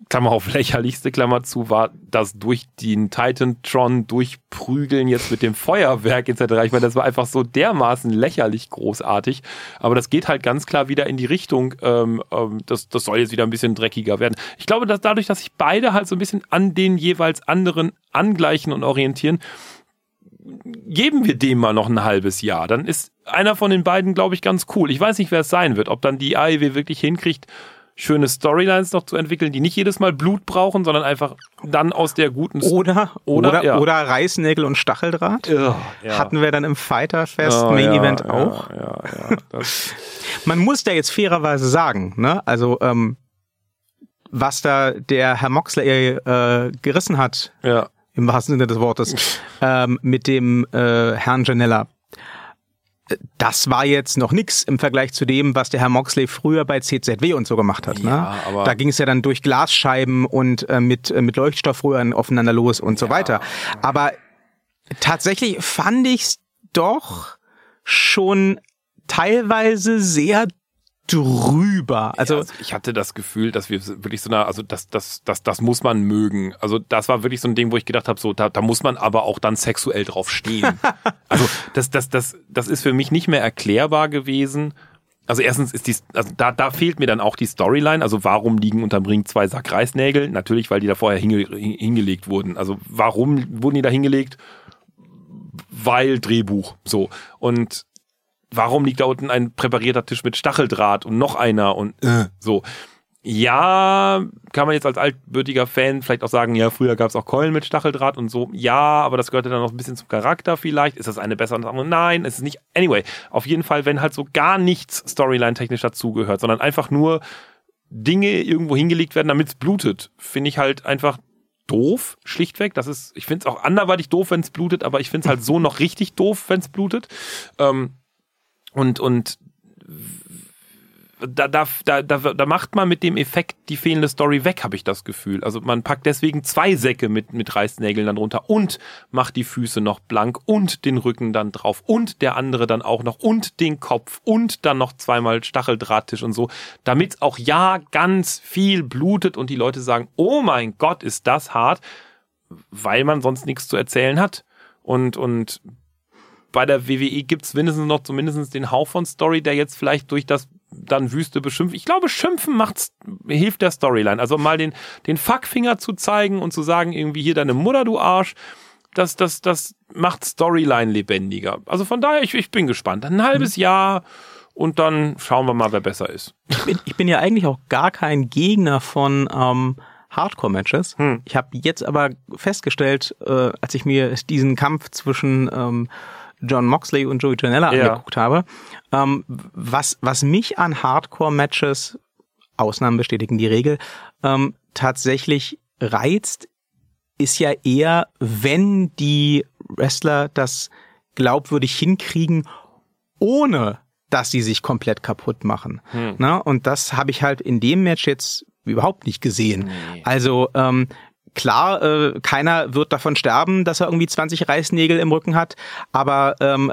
Klammer auf lächerlichste Klammer zu, war das durch den Titantron durchprügeln jetzt mit dem Feuerwerk etc. Ich meine, das war einfach so dermaßen lächerlich großartig. Aber das geht halt ganz klar wieder in die Richtung, ähm, ähm, das, das soll jetzt wieder ein bisschen dreckiger werden. Ich glaube, dass dadurch, dass sich beide halt so ein bisschen an den jeweils anderen angleichen und orientieren, geben wir dem mal noch ein halbes Jahr. Dann ist einer von den beiden, glaube ich, ganz cool. Ich weiß nicht, wer es sein wird, ob dann die AEW wirklich hinkriegt, schöne Storylines noch zu entwickeln, die nicht jedes Mal Blut brauchen, sondern einfach dann aus der guten oder oder oder, ja. oder Reißnägel und Stacheldraht ja, ja. hatten wir dann im Fighterfest oh, Main Event auch. Ja, ja, Man muss da jetzt fairerweise sagen, ne? Also ähm, was da der Herr Moxley äh, gerissen hat, ja. im wahrsten Sinne des Wortes, ähm, mit dem äh, Herrn Janella das war jetzt noch nix im Vergleich zu dem, was der Herr Moxley früher bei CZW und so gemacht hat. Ne? Ja, ne? aber da ging es ja dann durch Glasscheiben und äh, mit, äh, mit Leuchtstoffröhren aufeinander los und so weiter. Aber tatsächlich fand ich's doch schon teilweise sehr drüber. Also, ja, also, ich hatte das Gefühl, dass wir wirklich so eine, also das, das, das, das muss man mögen. Also das war wirklich so ein Ding, wo ich gedacht habe, so da, da muss man aber auch dann sexuell drauf stehen. also das, das, das, das ist für mich nicht mehr erklärbar gewesen. Also erstens ist die, also da, da fehlt mir dann auch die Storyline. Also warum liegen unterm Ring zwei Sack Reisnägel? Natürlich, weil die da vorher hinge, hingelegt wurden. Also warum wurden die da hingelegt? Weil Drehbuch. So. Und warum liegt da unten ein präparierter Tisch mit Stacheldraht und noch einer und äh, so. Ja, kann man jetzt als altbürtiger Fan vielleicht auch sagen, ja, früher gab es auch Keulen mit Stacheldraht und so. Ja, aber das gehörte dann noch ein bisschen zum Charakter vielleicht. Ist das eine bessere und das andere? Nein, es ist nicht. Anyway, auf jeden Fall, wenn halt so gar nichts Storyline-technisch dazugehört, sondern einfach nur Dinge irgendwo hingelegt werden, damit es blutet, finde ich halt einfach doof, schlichtweg. Das ist, ich finde es auch anderweitig doof, wenn es blutet, aber ich finde es halt so noch richtig doof, wenn es blutet. Ähm, und, und da, da, da, da macht man mit dem Effekt die fehlende Story weg, habe ich das Gefühl. Also man packt deswegen zwei Säcke mit, mit Reißnägeln dann runter und macht die Füße noch blank und den Rücken dann drauf und der andere dann auch noch und den Kopf und dann noch zweimal Stacheldrahttisch und so, damit auch ja ganz viel blutet und die Leute sagen, oh mein Gott, ist das hart, weil man sonst nichts zu erzählen hat. Und, und bei der WWE gibt's mindestens noch zumindest den Hauch von Story, der jetzt vielleicht durch das dann Wüste beschimpft. Ich glaube, Schimpfen macht's, hilft der Storyline. Also mal den, den Fuckfinger zu zeigen und zu sagen, irgendwie hier deine Mutter, du Arsch, das, das, das macht Storyline lebendiger. Also von daher, ich, ich bin gespannt. Ein halbes mhm. Jahr und dann schauen wir mal, wer besser ist. Ich bin, ich bin ja eigentlich auch gar kein Gegner von ähm, Hardcore-Matches. Hm. Ich habe jetzt aber festgestellt, äh, als ich mir diesen Kampf zwischen ähm, John Moxley und Joey Janella ja. angeguckt habe. Ähm, was, was mich an Hardcore-Matches, Ausnahmen bestätigen die Regel, ähm, tatsächlich reizt, ist ja eher, wenn die Wrestler das glaubwürdig hinkriegen, ohne dass sie sich komplett kaputt machen. Hm. Na, und das habe ich halt in dem Match jetzt überhaupt nicht gesehen. Nee. Also ähm, klar, äh, keiner wird davon sterben, dass er irgendwie 20 Reißnägel im Rücken hat, aber ähm,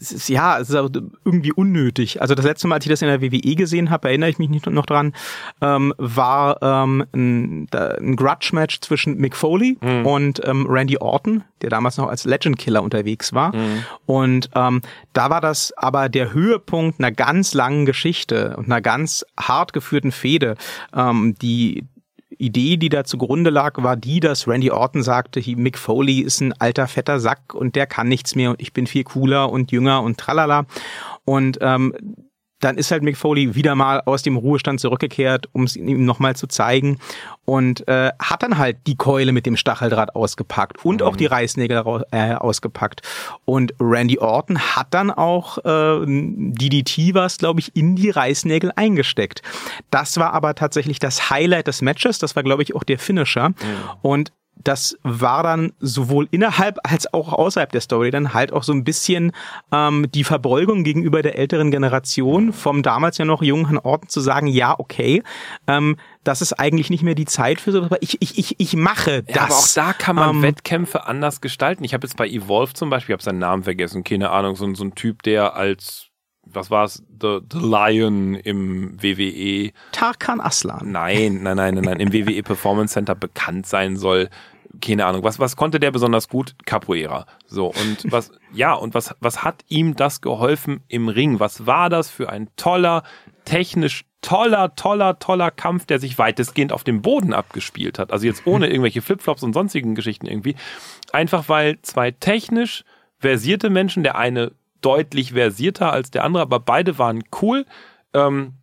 es ist, ja, es ist irgendwie unnötig. Also das letzte Mal, als ich das in der WWE gesehen habe, erinnere ich mich nicht noch dran, ähm, war ähm, ein, ein Grudge-Match zwischen Mick Foley mhm. und ähm, Randy Orton, der damals noch als Legend Killer unterwegs war. Mhm. Und ähm, da war das aber der Höhepunkt einer ganz langen Geschichte und einer ganz hart geführten Fehde, ähm, die Idee, die da zugrunde lag, war die, dass Randy Orton sagte, Mick Foley ist ein alter fetter Sack und der kann nichts mehr und ich bin viel cooler und jünger und tralala. Und ähm, dann ist halt Mick Foley wieder mal aus dem Ruhestand zurückgekehrt, um es ihm nochmal zu zeigen und äh, hat dann halt die Keule mit dem Stacheldraht ausgepackt und mhm. auch die Reißnägel äh, ausgepackt. Und Randy Orton hat dann auch äh, DDT was, glaube ich, in die Reißnägel eingesteckt. Das war aber tatsächlich das Highlight des Matches. Das war, glaube ich, auch der Finisher. Mhm. Und das war dann sowohl innerhalb als auch außerhalb der Story dann halt auch so ein bisschen ähm, die Verbeugung gegenüber der älteren Generation vom damals ja noch jungen Herrn Orton zu sagen, ja, okay, ähm, das ist eigentlich nicht mehr die Zeit für so, aber ich, ich, ich, ich mache das. Ja, aber auch da kann man ähm, Wettkämpfe anders gestalten. Ich habe jetzt bei Evolve zum Beispiel, ich habe seinen Namen vergessen, keine Ahnung, so, so ein Typ, der als was war es, The, The Lion im WWE. Tarkan Aslan. Nein, nein, nein, nein, nein, im WWE Performance Center bekannt sein soll. Keine Ahnung. Was, was konnte der besonders gut? Capoeira. So. Und was, ja, und was, was hat ihm das geholfen im Ring? Was war das für ein toller, technisch toller, toller, toller Kampf, der sich weitestgehend auf dem Boden abgespielt hat. Also jetzt ohne irgendwelche Flipflops und sonstigen Geschichten irgendwie. Einfach weil zwei technisch versierte Menschen, der eine deutlich versierter als der andere, aber beide waren cool. Ähm,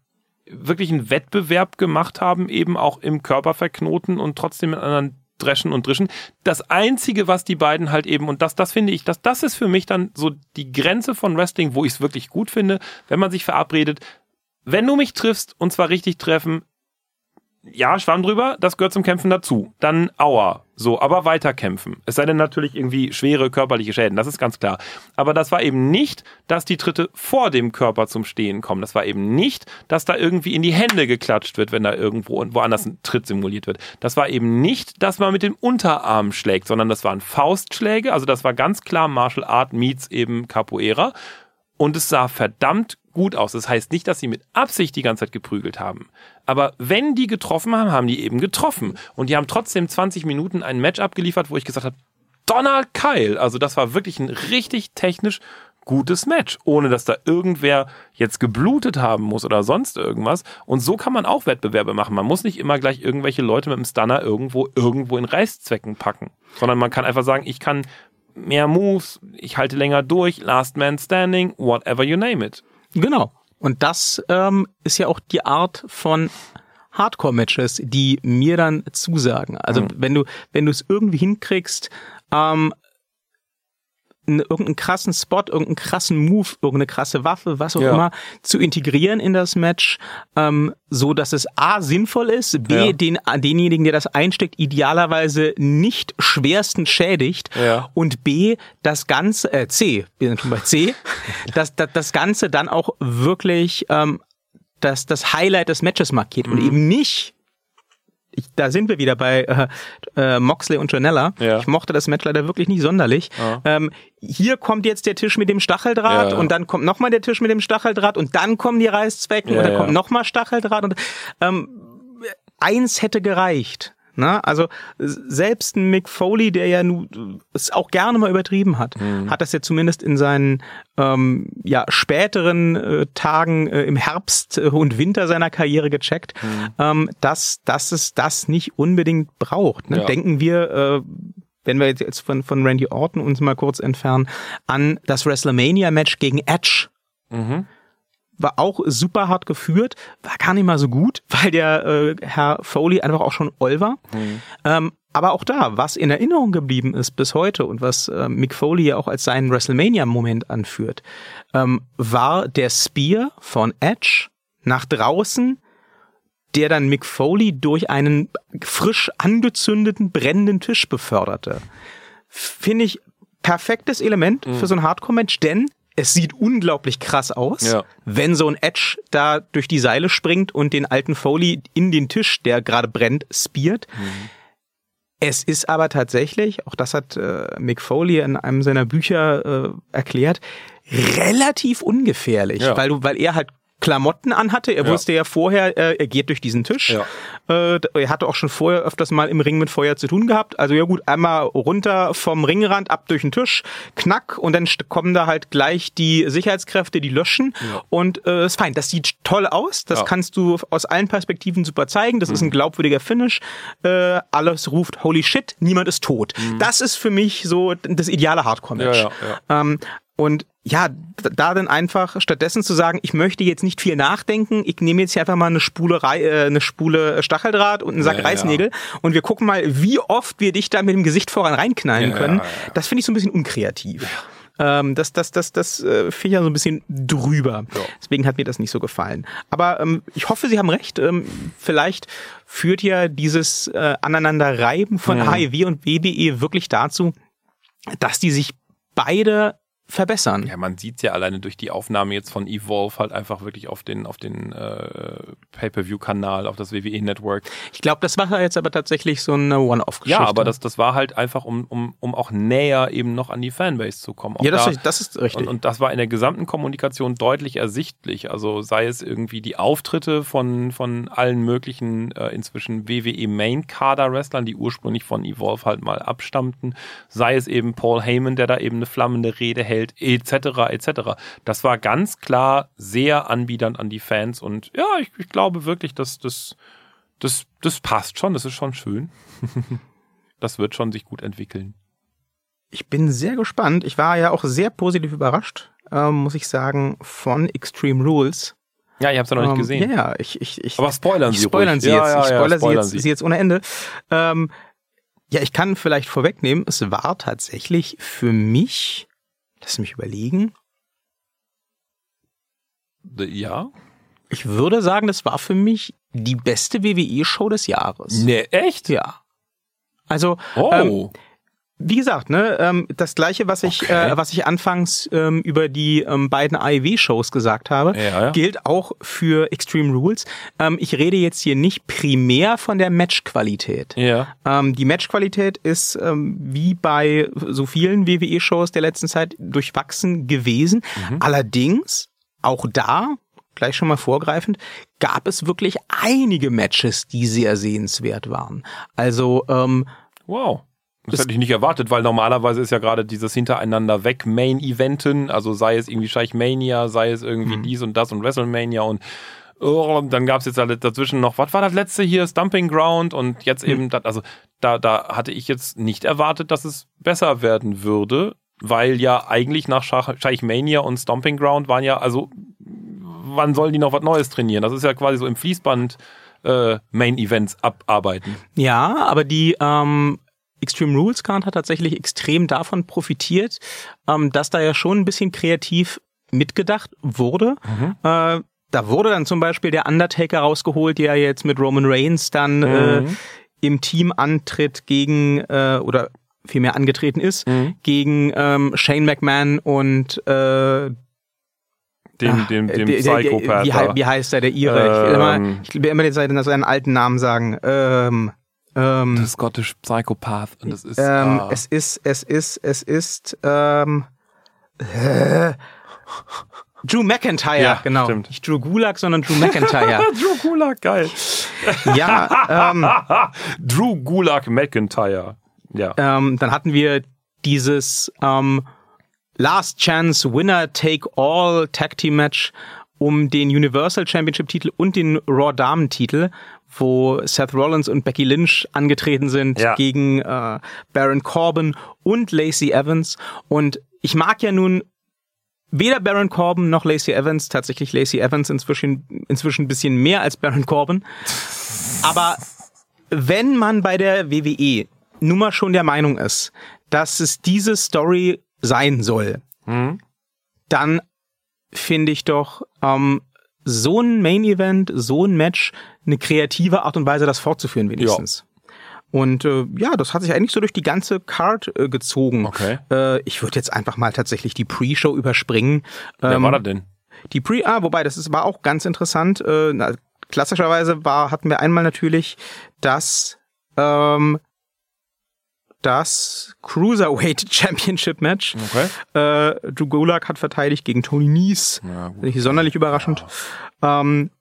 wirklich einen Wettbewerb gemacht haben, eben auch im Körper verknoten und trotzdem mit anderen dreschen und drischen. Das einzige, was die beiden halt eben, und das, das finde ich, das, das ist für mich dann so die Grenze von Wrestling, wo ich es wirklich gut finde, wenn man sich verabredet, wenn du mich triffst und zwar richtig treffen, ja, Schwamm drüber, das gehört zum Kämpfen dazu. Dann Aua. So, aber weiter kämpfen. Es sei denn natürlich irgendwie schwere körperliche Schäden, das ist ganz klar. Aber das war eben nicht, dass die Tritte vor dem Körper zum Stehen kommen. Das war eben nicht, dass da irgendwie in die Hände geklatscht wird, wenn da irgendwo und woanders ein Tritt simuliert wird. Das war eben nicht, dass man mit dem Unterarm schlägt, sondern das waren Faustschläge. Also das war ganz klar Martial Art meets eben Capoeira. Und es sah verdammt gut aus. Das heißt nicht, dass sie mit Absicht die ganze Zeit geprügelt haben. Aber wenn die getroffen haben, haben die eben getroffen. Und die haben trotzdem 20 Minuten ein Match abgeliefert, wo ich gesagt habe, Donald Keil. Also das war wirklich ein richtig technisch gutes Match, ohne dass da irgendwer jetzt geblutet haben muss oder sonst irgendwas. Und so kann man auch Wettbewerbe machen. Man muss nicht immer gleich irgendwelche Leute mit dem Stunner irgendwo irgendwo in Reißzwecken packen, sondern man kann einfach sagen, ich kann mehr Moves, ich halte länger durch, Last Man Standing, whatever you name it. Genau. Und das ähm, ist ja auch die Art von Hardcore-Matches, die mir dann zusagen. Also mhm. wenn du, wenn du es irgendwie hinkriegst, ähm, irgendeinen krassen Spot, irgendeinen krassen Move, irgendeine krasse Waffe, was auch ja. immer, zu integrieren in das Match, ähm, so dass es A sinnvoll ist, B ja. den denjenigen, der das einsteckt, idealerweise nicht schwersten schädigt ja. und B das Ganze, äh, C, wir sind schon bei C, dass, dass das Ganze dann auch wirklich ähm, das, das Highlight des Matches markiert mhm. und eben nicht ich, da sind wir wieder bei äh, äh, Moxley und Janella. Ja. Ich mochte das Match leider wirklich nicht sonderlich. Ja. Ähm, hier kommt jetzt der Tisch mit dem Stacheldraht ja, und dann kommt nochmal der Tisch mit dem Stacheldraht und dann kommen die Reißzwecken und dann kommt nochmal Stacheldraht und ähm, eins hätte gereicht. Ne? Also selbst ein Mick Foley, der ja nu, es auch gerne mal übertrieben hat, mhm. hat das ja zumindest in seinen ähm, ja, späteren äh, Tagen äh, im Herbst äh, und Winter seiner Karriere gecheckt, mhm. ähm, dass, dass es das nicht unbedingt braucht. Ne? Ja. Denken wir, äh, wenn wir jetzt von, von Randy Orton uns mal kurz entfernen, an das WrestleMania-Match gegen Edge. Mhm war auch super hart geführt, war gar nicht mal so gut, weil der äh, Herr Foley einfach auch schon oll war. Mhm. Ähm, aber auch da, was in Erinnerung geblieben ist bis heute und was äh, Mick Foley ja auch als seinen WrestleMania-Moment anführt, ähm, war der Spear von Edge nach draußen, der dann Mick Foley durch einen frisch angezündeten, brennenden Tisch beförderte. Finde ich perfektes Element mhm. für so ein Hardcore-Match, denn es sieht unglaublich krass aus, ja. wenn so ein Edge da durch die Seile springt und den alten Foley in den Tisch, der gerade brennt, spiert. Mhm. Es ist aber tatsächlich, auch das hat äh, Mick Foley in einem seiner Bücher äh, erklärt, relativ ungefährlich, ja. weil du, weil er halt Klamotten anhatte. Er ja. wusste ja vorher, äh, er geht durch diesen Tisch. Ja. Äh, er hatte auch schon vorher öfters mal im Ring mit Feuer zu tun gehabt. Also ja gut, einmal runter vom Ringrand, ab durch den Tisch, knack und dann kommen da halt gleich die Sicherheitskräfte, die löschen ja. und äh, ist fein. Das sieht toll aus. Das kannst du aus allen Perspektiven super zeigen. Das mhm. ist ein glaubwürdiger Finish. Äh, alles ruft Holy shit, niemand ist tot. Mhm. Das ist für mich so das ideale Hardcore-Match. Ähm, Und ja, da dann einfach stattdessen zu sagen, ich möchte jetzt nicht viel nachdenken, ich nehme jetzt hier einfach mal eine Spule, äh, eine Spule Stacheldraht und einen Sack ja, Reißnägel ja. und wir gucken mal, wie oft wir dich da mit dem Gesicht voran reinknallen ja, können. Das finde ich so ein bisschen unkreativ. Ähm, das das, das, das äh, finde ich ja so ein bisschen drüber. Ja. Deswegen hat mir das nicht so gefallen. Aber ähm, ich hoffe, Sie haben recht. Ähm, vielleicht führt ja dieses äh, Aneinanderreiben von mhm. HIV und WBE wirklich dazu, dass die sich beide verbessern. Ja, man sieht ja alleine durch die Aufnahme jetzt von Evolve halt einfach wirklich auf den, auf den äh, Pay-Per-View-Kanal, auf das WWE-Network. Ich glaube, das war jetzt aber tatsächlich so eine One-Off-Geschichte. Ja, aber das, das war halt einfach, um, um, um auch näher eben noch an die Fanbase zu kommen. Auch ja, das, da, das ist richtig. Und, und das war in der gesamten Kommunikation deutlich ersichtlich. Also sei es irgendwie die Auftritte von, von allen möglichen äh, inzwischen WWE-Main-Kader-Wrestlern, die ursprünglich von Evolve halt mal abstammten, sei es eben Paul Heyman, der da eben eine flammende Rede hält, Geld etc. etc. Das war ganz klar sehr anbiedernd an die Fans und ja, ich, ich glaube wirklich, dass das, das, das passt schon, das ist schon schön. das wird schon sich gut entwickeln. Ich bin sehr gespannt. Ich war ja auch sehr positiv überrascht, ähm, muss ich sagen, von Extreme Rules. Ja, ich habe es ja noch nicht ähm, gesehen. Ja, ja, ich, ich, ich, Aber spoilern Sie spoilern Sie jetzt. Ja, ich spoilere ja, spoilern sie, jetzt, sie jetzt ohne Ende. Ähm, ja, ich kann vielleicht vorwegnehmen, es war tatsächlich für mich Lass mich überlegen. Ja. Ich würde sagen, das war für mich die beste WWE-Show des Jahres. Nee, echt? Ja. Also, oh. ähm, wie gesagt, ne, ähm, das gleiche, was ich, okay. äh, was ich anfangs ähm, über die ähm, beiden AEW-Shows gesagt habe, ja, ja. gilt auch für Extreme Rules. Ähm, ich rede jetzt hier nicht primär von der Matchqualität. Ja. Ähm, die Matchqualität ist ähm, wie bei so vielen WWE-Shows der letzten Zeit durchwachsen gewesen. Mhm. Allerdings auch da gleich schon mal vorgreifend, gab es wirklich einige Matches, die sehr sehenswert waren. Also ähm, wow. Das hätte ich nicht erwartet, weil normalerweise ist ja gerade dieses Hintereinander weg Main-Eventen, also sei es irgendwie Scheichmania, sei es irgendwie mhm. dies und das und WrestleMania und oh, dann gab es jetzt halt dazwischen noch, was war das letzte hier, Stumping Ground und jetzt eben, mhm. das, also da, da hatte ich jetzt nicht erwartet, dass es besser werden würde, weil ja eigentlich nach Scheichmania und Stomping Ground waren ja, also wann sollen die noch was Neues trainieren? Das ist ja quasi so im Fließband äh, Main Events abarbeiten. Ja, aber die ähm, Extreme Rules Card hat tatsächlich extrem davon profitiert, ähm, dass da ja schon ein bisschen kreativ mitgedacht wurde. Mhm. Äh, da wurde dann zum Beispiel der Undertaker rausgeholt, der jetzt mit Roman Reigns dann äh, mhm. äh, im Team antritt gegen äh, oder vielmehr angetreten ist mhm. gegen ähm, Shane McMahon und äh, dem, dem, dem der, Psychopath. Wie, wie, heißt er, der Ire? Ähm, ich will immer, ich will immer seinen, seinen alten Namen sagen. Ähm, ähm, das Scottish Psychopath und das ist. Ähm, uh, es ist, es ist, es ist. Ähm, äh, Drew McIntyre, ja, genau. Stimmt. Nicht Drew Gulag, sondern Drew McIntyre. Drew Gulag, geil. ja. Ähm, Drew Gulag McIntyre. Ja. Ähm, dann hatten wir dieses ähm, Last Chance Winner Take All Tag Team Match um den Universal Championship Titel und den Raw Damen Titel wo Seth Rollins und Becky Lynch angetreten sind ja. gegen äh, Baron Corbin und Lacey Evans. Und ich mag ja nun weder Baron Corbin noch Lacey Evans, tatsächlich Lacey Evans inzwischen, inzwischen ein bisschen mehr als Baron Corbin. Aber wenn man bei der WWE nun mal schon der Meinung ist, dass es diese Story sein soll, mhm. dann finde ich doch ähm, so ein Main Event, so ein Match eine kreative Art und Weise, das fortzuführen wenigstens. Ja. Und äh, ja, das hat sich eigentlich so durch die ganze Card äh, gezogen. Okay. Äh, ich würde jetzt einfach mal tatsächlich die Pre-Show überspringen. Wer ähm, war das denn? Die Pre, ah, wobei, das ist, war auch ganz interessant. Äh, na, klassischerweise war, hatten wir einmal natürlich das ähm, das Cruiserweight Championship Match. Okay. Äh, Drew Gulak hat verteidigt gegen Tony Nies. Ja, Nicht sonderlich überraschend. Ja. Ähm,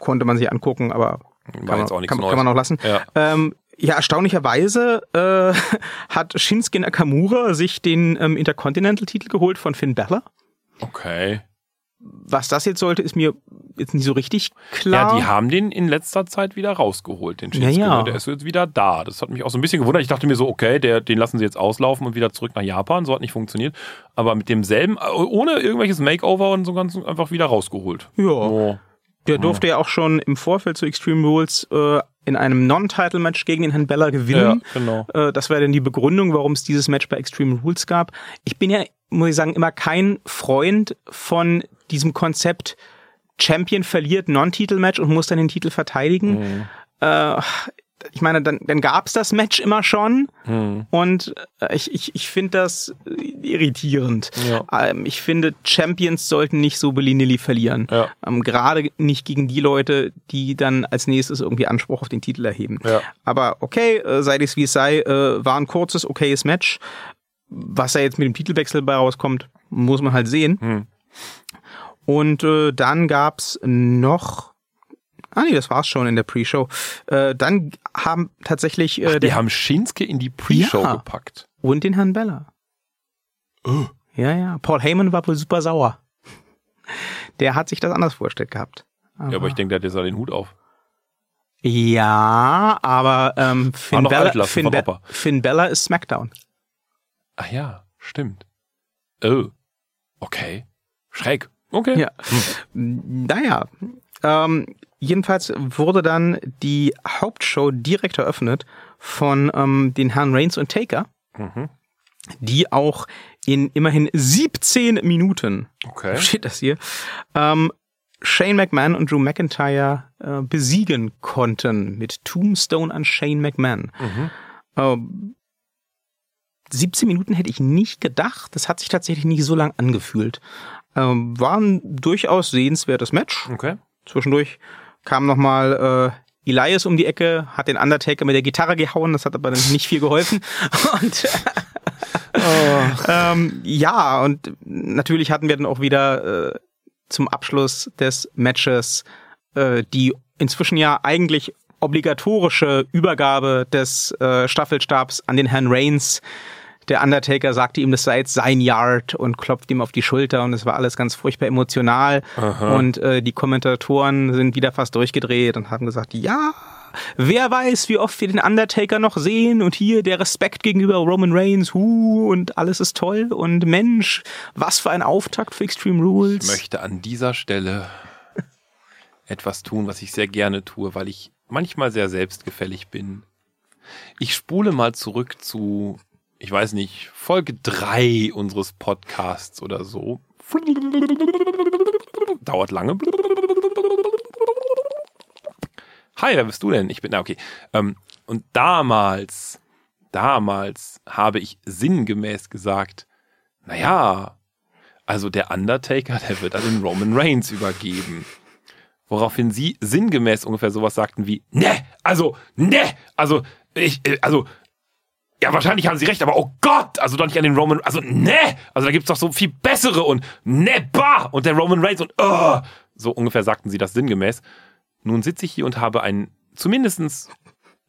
konnte man sich angucken, aber kann man, kann, kann, man auch lassen. Ja. Ähm, ja, erstaunlicherweise äh, hat Shinsuke Nakamura sich den ähm, Intercontinental-Titel geholt von Finn Balor. Okay. was das jetzt sollte, ist mir jetzt nicht so richtig klar. Ja, die haben den in letzter Zeit wieder rausgeholt, den Shinsuke. Ja, ja. Der ist jetzt wieder da. Das hat mich auch so ein bisschen gewundert. Ich dachte mir so, okay, der, den lassen sie jetzt auslaufen und wieder zurück nach Japan. So hat nicht funktioniert. Aber mit demselben, ohne irgendwelches Makeover und so ganz einfach wieder rausgeholt. Ja. Oh. Der durfte ja auch schon im Vorfeld zu Extreme Rules äh, in einem Non-Title-Match gegen den Herrn Bella gewinnen. Ja, genau. Äh, das wäre dann die Begründung, warum es dieses Match bei Extreme Rules gab. Ich bin ja, muss ich sagen, immer kein Freund von diesem Konzept Champion verliert Non-Titel-Match und muss dann den Titel verteidigen. Mhm. Äh, ich meine, dann, dann gab's das Match immer schon Hm. und äh, ich, ich, ich finde das irritierend. Ja. Ähm, ich finde, Champions sollten nicht so willy-nilly verlieren. Ja. Ähm, Gerade nicht gegen die Leute, die dann als nächstes irgendwie Anspruch auf den Titel erheben. Ja. Aber okay, äh, sei es wie es sei, äh, war ein kurzes, okayes Match. Was da jetzt mit dem Titelwechsel bei rauskommt, muss man halt sehen. Hm. Und äh, dann gab's noch. Ah nee, das war's schon in der Pre-Show. Äh, dann haben tatsächlich äh, Die der haben Shinsuke in die Pre-Show Ja. gepackt. und den Herrn Bella. Oh. Ja, ja. Paul Heyman war wohl super sauer. Der hat sich das anders vorgestellt gehabt. Ja, aber ich denke, der hat jetzt den Hut auf. Ja, aber ähm, Finn, Bella, Finn, Be. Finn Bella ist SmackDown. Ach ja, stimmt. Oh. Okay. Schräg. Okay. Ja. Naja. Ähm, jedenfalls wurde dann die Hauptshow direkt eröffnet von ähm, den Herrn Reigns und Taker, Mhm. die auch in immerhin 17 Minuten, Okay. steht das hier, ähm, Shane McMahon und Drew McIntyre äh, besiegen konnten mit Tombstone an Shane McMahon. Mhm. Ähm, 17 Minuten hätte ich nicht gedacht. Das hat sich tatsächlich nicht so lang angefühlt. Ähm, war ein durchaus sehenswertes Match. Okay. Zwischendurch kam nochmal äh, Elias um die Ecke, hat den Undertaker mit der Gitarre gehauen, das hat aber dann nicht viel geholfen. Und ähm, ja, und natürlich hatten wir dann auch wieder äh, zum Abschluss des Matches äh, die inzwischen ja eigentlich obligatorische Übergabe des äh, Staffelstabs an den Herrn Reigns. Der Undertaker sagte ihm, das sei jetzt sein Yard und klopft ihm auf die Schulter und es war alles ganz furchtbar emotional. Aha. Und äh, die Kommentatoren sind wieder fast durchgedreht und haben gesagt, ja, wer weiß, wie oft wir den Undertaker noch sehen und hier der Respekt gegenüber Roman Reigns, hu, und alles ist toll und Mensch, was für ein Auftakt für Extreme Rules. Ich möchte an dieser Stelle etwas tun, was ich sehr gerne tue, weil ich manchmal sehr selbstgefällig bin. Ich spule mal zurück zu, ich weiß nicht, Folge drei unseres Podcasts oder so. Dauert lange. Hi, wer bist du denn? Ich bin, na okay. Ähm, und damals, damals habe ich sinngemäß gesagt, naja, also der Undertaker, der wird an den Roman Reigns übergeben. Woraufhin sie sinngemäß ungefähr sowas sagten wie, ne, also, ne, also, ich, äh, also, ja, wahrscheinlich haben sie recht, aber oh Gott, also doch nicht an den Roman, also, ne, also da gibt's doch so viel bessere und ne, bah, und der Roman Reigns und, oh, so ungefähr sagten sie das sinngemäß. Nun sitze ich hier und habe ein zumindestens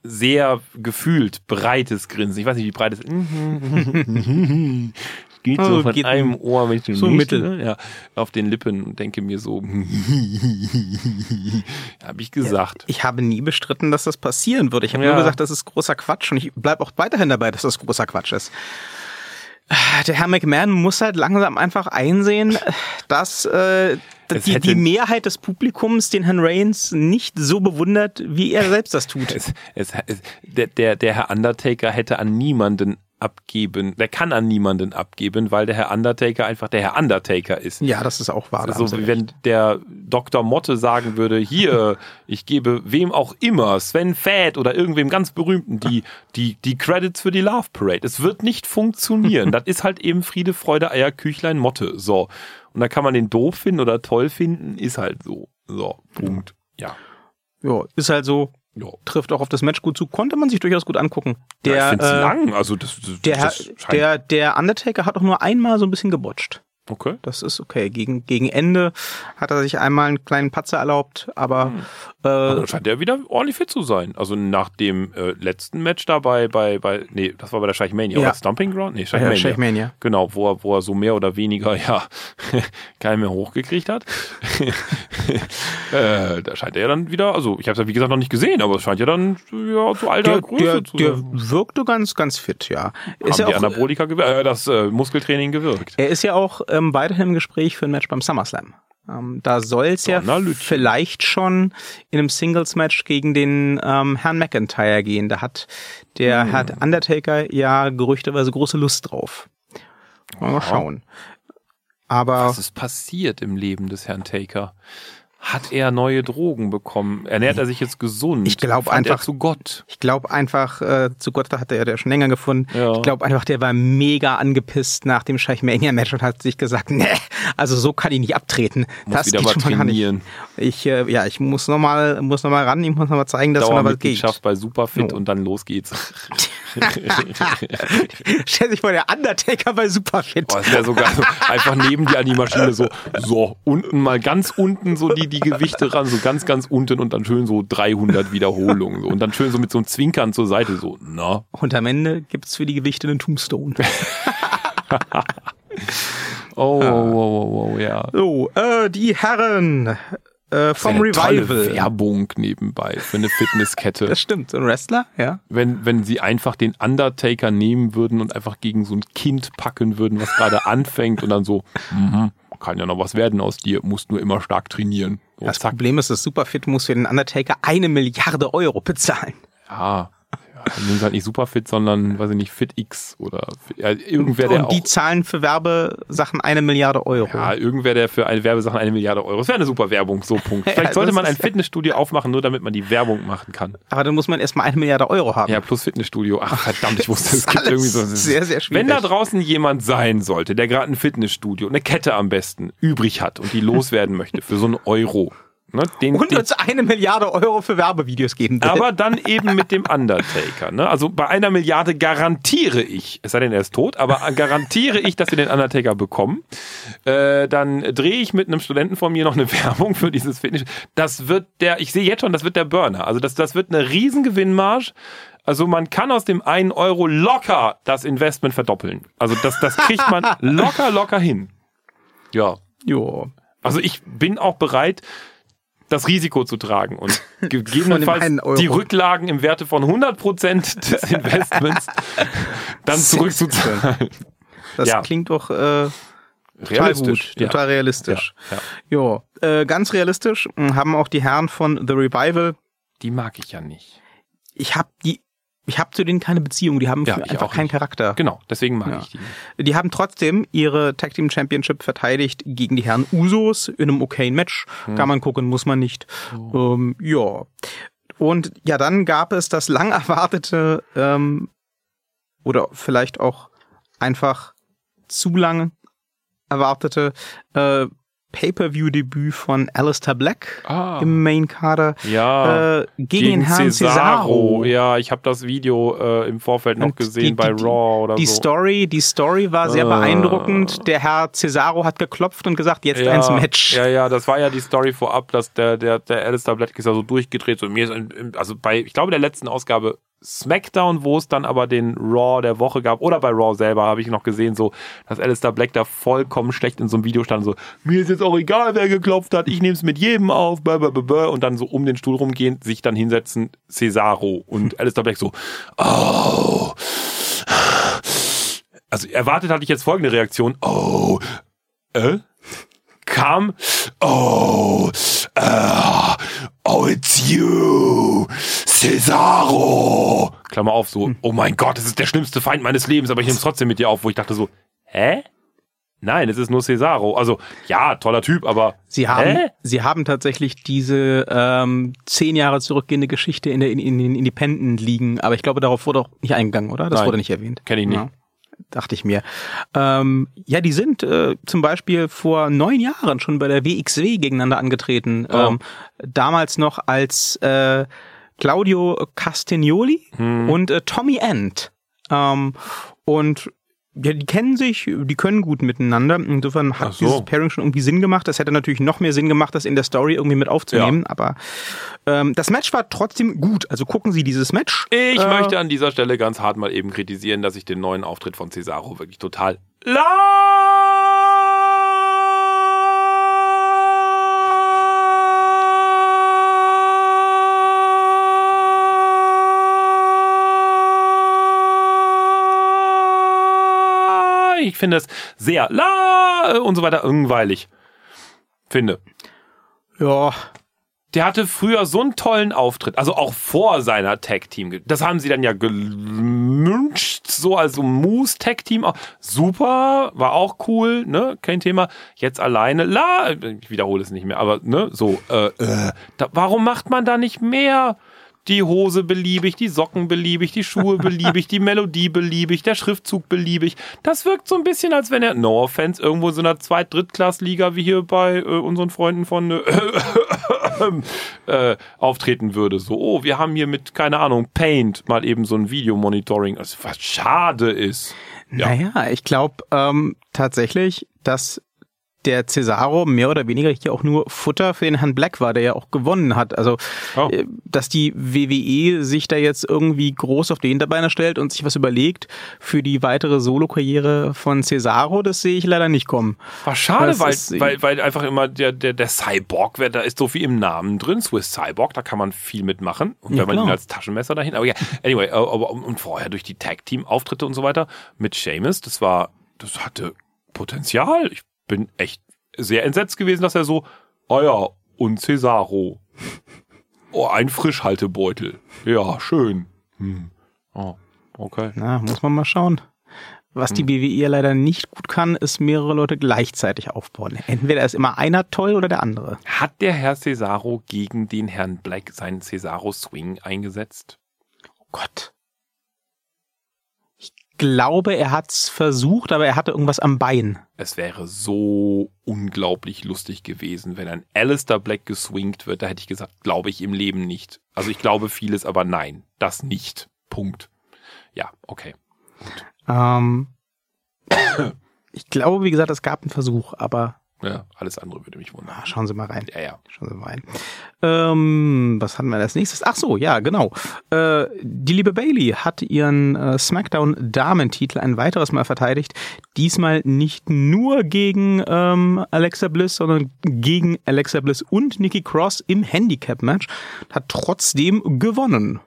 sehr gefühlt breites Grinsen. Ich weiß nicht, wie breit es Geht so Oh, von geht einem Ohr mit dem so nächsten, mittel. ja, auf den Lippen und denke mir so, habe ich gesagt. Ich habe nie bestritten, dass das passieren würde. Ich habe Ja. nur gesagt, das ist großer Quatsch und ich bleib auch weiterhin dabei, dass das großer Quatsch ist. Der Herr McMahon muss halt langsam einfach einsehen, dass äh, die, die Mehrheit des Publikums den Herrn Reigns nicht so bewundert, wie er selbst das tut. Es, es, es, der, der, der Herr Undertaker hätte an niemanden abgeben, der kann an niemanden abgeben, weil der Herr Undertaker einfach der Herr Undertaker ist. Ja, das ist auch wahr. da haben So Sie wie wenn der Dr. Motte sagen würde, hier, ich gebe wem auch immer, Sven Fett oder irgendwem ganz berühmten, die, die, die Credits für die Love Parade. Es wird nicht funktionieren. das ist halt eben Friede, Freude, Eier, Küchlein, Motte. So. Und da kann man den doof finden oder toll finden, ist halt so. So, Punkt. Ja. Ja, ist halt so, ja. trifft auch auf das Match gut zu, konnte man sich durchaus gut angucken. Der, ja, ich äh, lang. Also das, das, der, das der, der Undertaker hat auch nur einmal so ein bisschen gebotcht. Okay. Das ist okay. Gegen, gegen Ende hat er sich einmal einen kleinen Patzer erlaubt, aber Hm. äh, Dann scheint er wieder ordentlich fit zu sein. Also nach dem äh, letzten Match da bei, bei, nee, das war bei der Scheichmania, Ja. oder Stomping Ground? Nee, ja, Scheichmania. Genau, wo er, wo er so mehr oder weniger, ja, keinen mehr hochgekriegt hat. äh, da scheint er ja dann wieder, also ich habe es ja wie gesagt noch nicht gesehen, aber es scheint ja dann ja, zu alter Der, Größe der, zu der sein. wirkte ganz, ganz fit, ja. Ist Haben ja die auch, Anabolika gewirkt, äh, das äh, Muskeltraining gewirkt. er ist ja auch ähm, weiterhin im Gespräch für ein Match beim SummerSlam. Ähm, da soll es ja vielleicht schon in einem Singles-Match gegen den ähm, Herrn McIntyre gehen. Da hat der Hm. Herr Undertaker ja gerüchteweise große Lust drauf. Mal, mal schauen. Aber Was ist passiert im Leben des Herrn Taker? Hat er neue Drogen bekommen? Ernährt er sich jetzt gesund? Ich glaub Fand er einfach- zu Gott. Ich glaube einfach, äh, zu Gott, da hat er ja schon länger gefunden. Ja. Ich glaube einfach, der war mega angepisst nach dem Scheichmania-Match und hat sich gesagt, nee, also so kann ich nicht abtreten. Muss das wieder geht mal schon mal gar nicht. Ich, äh, ja, ich muss nochmal, muss noch mal ran, ich muss nochmal zeigen, dass noch was geht. Dauermitgliedschaft bei Superfit Oh. und dann los geht's. Stell sich vor, der Undertaker bei Superfit. Boah, es wäre sogar so einfach neben dir an die Maschine so, so unten mal ganz unten so die, die Gewichte ran, so ganz, ganz unten und dann schön so 300 Wiederholungen so und dann schön so mit so einem Zwinkern zur Seite so, na. Und am Ende gibt's für die Gewichte einen Tombstone. Oh, oh, oh, oh, oh, ja. So, äh, die Herren äh, vom Eine tolle Revival. Werbung nebenbei für eine Fitnesskette. Das stimmt, ein Wrestler, ja. wenn, wenn sie einfach den Undertaker nehmen würden und einfach gegen so ein Kind packen würden, was gerade anfängt und dann so, mhm, kann ja noch was werden aus dir, musst nur immer stark trainieren. So, Das zack, Problem ist, das Superfit muss für den Undertaker eine Milliarde Euro bezahlen. ja. Ja nehmen halt nicht Superfit, sondern, weiß ich nicht, FitX oder ja, irgendwer, der und die auch, zahlen für Werbesachen eine Milliarde Euro. ja, irgendwer, der für eine Werbesachen eine Milliarde Euro, das wäre eine super Werbung, so Punkt. Ja, Vielleicht sollte das man ein Fitnessstudio aufmachen, nur damit man die Werbung machen kann. Aber dann muss man erstmal eine Milliarde Euro haben. Ja, plus Fitnessstudio. Ach, verdammt, ich wusste, es gibt irgendwie so. sehr, sehr schwierig. Wenn da draußen jemand sein sollte, der gerade ein Fitnessstudio, eine Kette am besten, übrig hat und die loswerden möchte für so einen Euro, ne, den, Und den, uns eine Milliarde Euro für Werbevideos geben will. aber dann eben mit dem Undertaker. Ne? Also bei einer Milliarde garantiere ich, es sei denn, er ist tot, aber garantiere ich, dass wir den Undertaker bekommen. Äh, dann drehe ich mit einem Studenten von mir noch eine Werbung für dieses Fitness. Das wird der, ich sehe jetzt schon, das wird der Burner. Also das, das wird eine riesen Gewinnmarge. Also man kann aus dem einen Euro locker das Investment verdoppeln. Also das, das kriegt man locker, locker hin. Ja. jo. Also ich bin auch bereit, das Risiko zu tragen und gegebenenfalls die Rücklagen im Werte von 100% des Investments dann zurückzuzahlen. Das Ja. klingt doch äh, total gut, ja. total realistisch. Ja, ja. Jo, äh, ganz realistisch mh, haben auch die Herren von The Revival. Die mag ich ja nicht. Ich habe die, ich habe zu denen keine Beziehung. Die haben Ja, einfach auch keinen nicht. Charakter. Genau, deswegen mag Ja. ich die. Die haben trotzdem ihre Tag Team Championship verteidigt gegen die Herren Usos in einem okayen Match. Hm. Kann man gucken, muss man nicht. Oh. Ähm, ja. Und ja, dann gab es das lang erwartete ähm, oder vielleicht auch einfach zu lang erwartete äh, Pay-per-view-Debüt von Alistair Black Ah. im Main-Kader Ja. äh, gegen, den Herrn Cesaro. Ja, ich habe das Video äh, im Vorfeld noch Und gesehen die- bei die- Raw oder Die so. Story, die Story war sehr Ah. beeindruckend. Der Herr Cesaro hat geklopft und gesagt, jetzt ja, eins Match. Ja, ja, das war ja die Story vorab, dass der, der, der Alistair Black ist ja so durchgedreht. So, mir ist, also bei, ich glaube, der letzten Ausgabe SmackDown, wo es dann aber den Raw der Woche gab, oder bei Raw selber, habe ich noch gesehen, so, dass Alistair Black da vollkommen schlecht in so einem Video stand, so, mir ist jetzt auch egal, wer geklopft hat, ich nehme es mit jedem auf, blah, und dann so um den Stuhl rumgehen, sich dann hinsetzen, Cesaro und Alistair Black so, oh, also erwartet hatte ich jetzt folgende Reaktion, oh, äh? kam, oh, äh, oh, it's you, Cesaro. Klammer auf, so, oh mein Gott, das ist der schlimmste Feind meines Lebens, aber ich nehme es trotzdem mit dir auf, wo ich dachte so, hä? Nein, es ist nur Cesaro. Also, ja, toller Typ, aber Sie haben, Hä? sie haben tatsächlich diese ähm, zehn Jahre zurückgehende Geschichte in, der, in, in den Independent liegen, aber ich glaube, darauf wurde auch nicht eingegangen, oder? Das Nein. wurde nicht erwähnt. Kenn ich nicht. Ja, dachte ich mir. Ähm, ja, die sind äh, zum Beispiel vor neun Jahren schon bei der WXW gegeneinander angetreten. Oh. Ähm, damals noch als äh, Claudio Castagnoli Hm. und äh, Tommy End. Ähm, und Ja, die kennen sich, die können gut miteinander. Insofern hat so. dieses Pairing schon irgendwie Sinn gemacht. Das hätte natürlich noch mehr Sinn gemacht, das in der Story irgendwie mit aufzunehmen. Aber ähm, das Match war trotzdem gut. Also gucken Sie dieses Match. Ich Äh, möchte an dieser Stelle ganz hart mal eben kritisieren, dass ich den neuen Auftritt von Cesaro wirklich total la ich finde es sehr la und so weiter langweilig. Finde. Ja, Der hatte früher so einen tollen Auftritt, also auch vor seiner Tag-Team. Das haben sie dann ja gewünscht, so als so Moose Tag-Team. Super, war auch cool, ne, kein Thema. Jetzt alleine, la, ich wiederhole es nicht mehr, aber ne, so, äh, äh, da, warum macht man da nicht mehr? Die Hose beliebig, die Socken beliebig, die Schuhe beliebig, die Melodie beliebig, der Schriftzug beliebig. Das wirkt so ein bisschen, als wenn er, no offense, irgendwo in so einer Zweit-, Drittklassliga wie hier bei äh, unseren Freunden von äh, äh, auftreten würde. So, oh, wir haben hier mit, keine Ahnung, Paint mal eben so ein Videomonitoring, also, was schade ist. Ja. naja, ich glaube ähm, tatsächlich, dass der Cesaro mehr oder weniger hier auch nur Futter für den Herrn Black war, der ja auch gewonnen hat. Also, Oh. äh, dass die WWE sich da jetzt irgendwie groß auf die Hinterbeine stellt und sich was überlegt für die weitere Solo-Karriere von Cesaro, das sehe ich leider nicht kommen. War schade, weil, ist- weil, weil einfach immer der, der, der Cyborg, wer- da ist so viel im Namen drin, Swiss Cyborg, da kann man viel mitmachen. Und Ja, wenn man ihn als Taschenmesser dahin, aber ja, anyway, äh, aber und vorher durch die Tag-Team-Auftritte und so weiter mit Seamus, das war, das hatte Potenzial. Ich bin echt sehr entsetzt gewesen, dass er so, oh ja, und Cesaro. Oh, ein Frischhaltebeutel. Ja, schön. Hm. Oh, okay. Na, muss man mal schauen. Was die BWE leider nicht gut kann, ist mehrere Leute gleichzeitig aufbauen. Entweder ist immer einer toll oder der andere. Hat der Herr Cesaro gegen den Herrn Black seinen Cesaro-Swing eingesetzt? Oh Gott. Ich glaube, er hat's versucht, aber er hatte irgendwas am Bein. Es wäre so unglaublich lustig gewesen, wenn ein Alistair Black geswingt wird. Da hätte ich gesagt, glaube ich im Leben nicht. Also ich glaube vieles, aber nein, das nicht. Punkt. Ja, okay. Ähm, ich glaube, wie gesagt, es gab einen Versuch, aber Ja, alles andere würde mich wundern. ah, schauen Sie mal rein. Ja, ja. Schauen Sie mal rein. Ähm, was hatten wir als nächstes? Ach so, ja, genau. Äh, die liebe Bailey hat ihren äh, SmackDown-Damentitel ein weiteres Mal verteidigt. Diesmal nicht nur gegen ähm, Alexa Bliss, sondern gegen Alexa Bliss und Nikki Cross im Handicap-Match. Hat trotzdem gewonnen.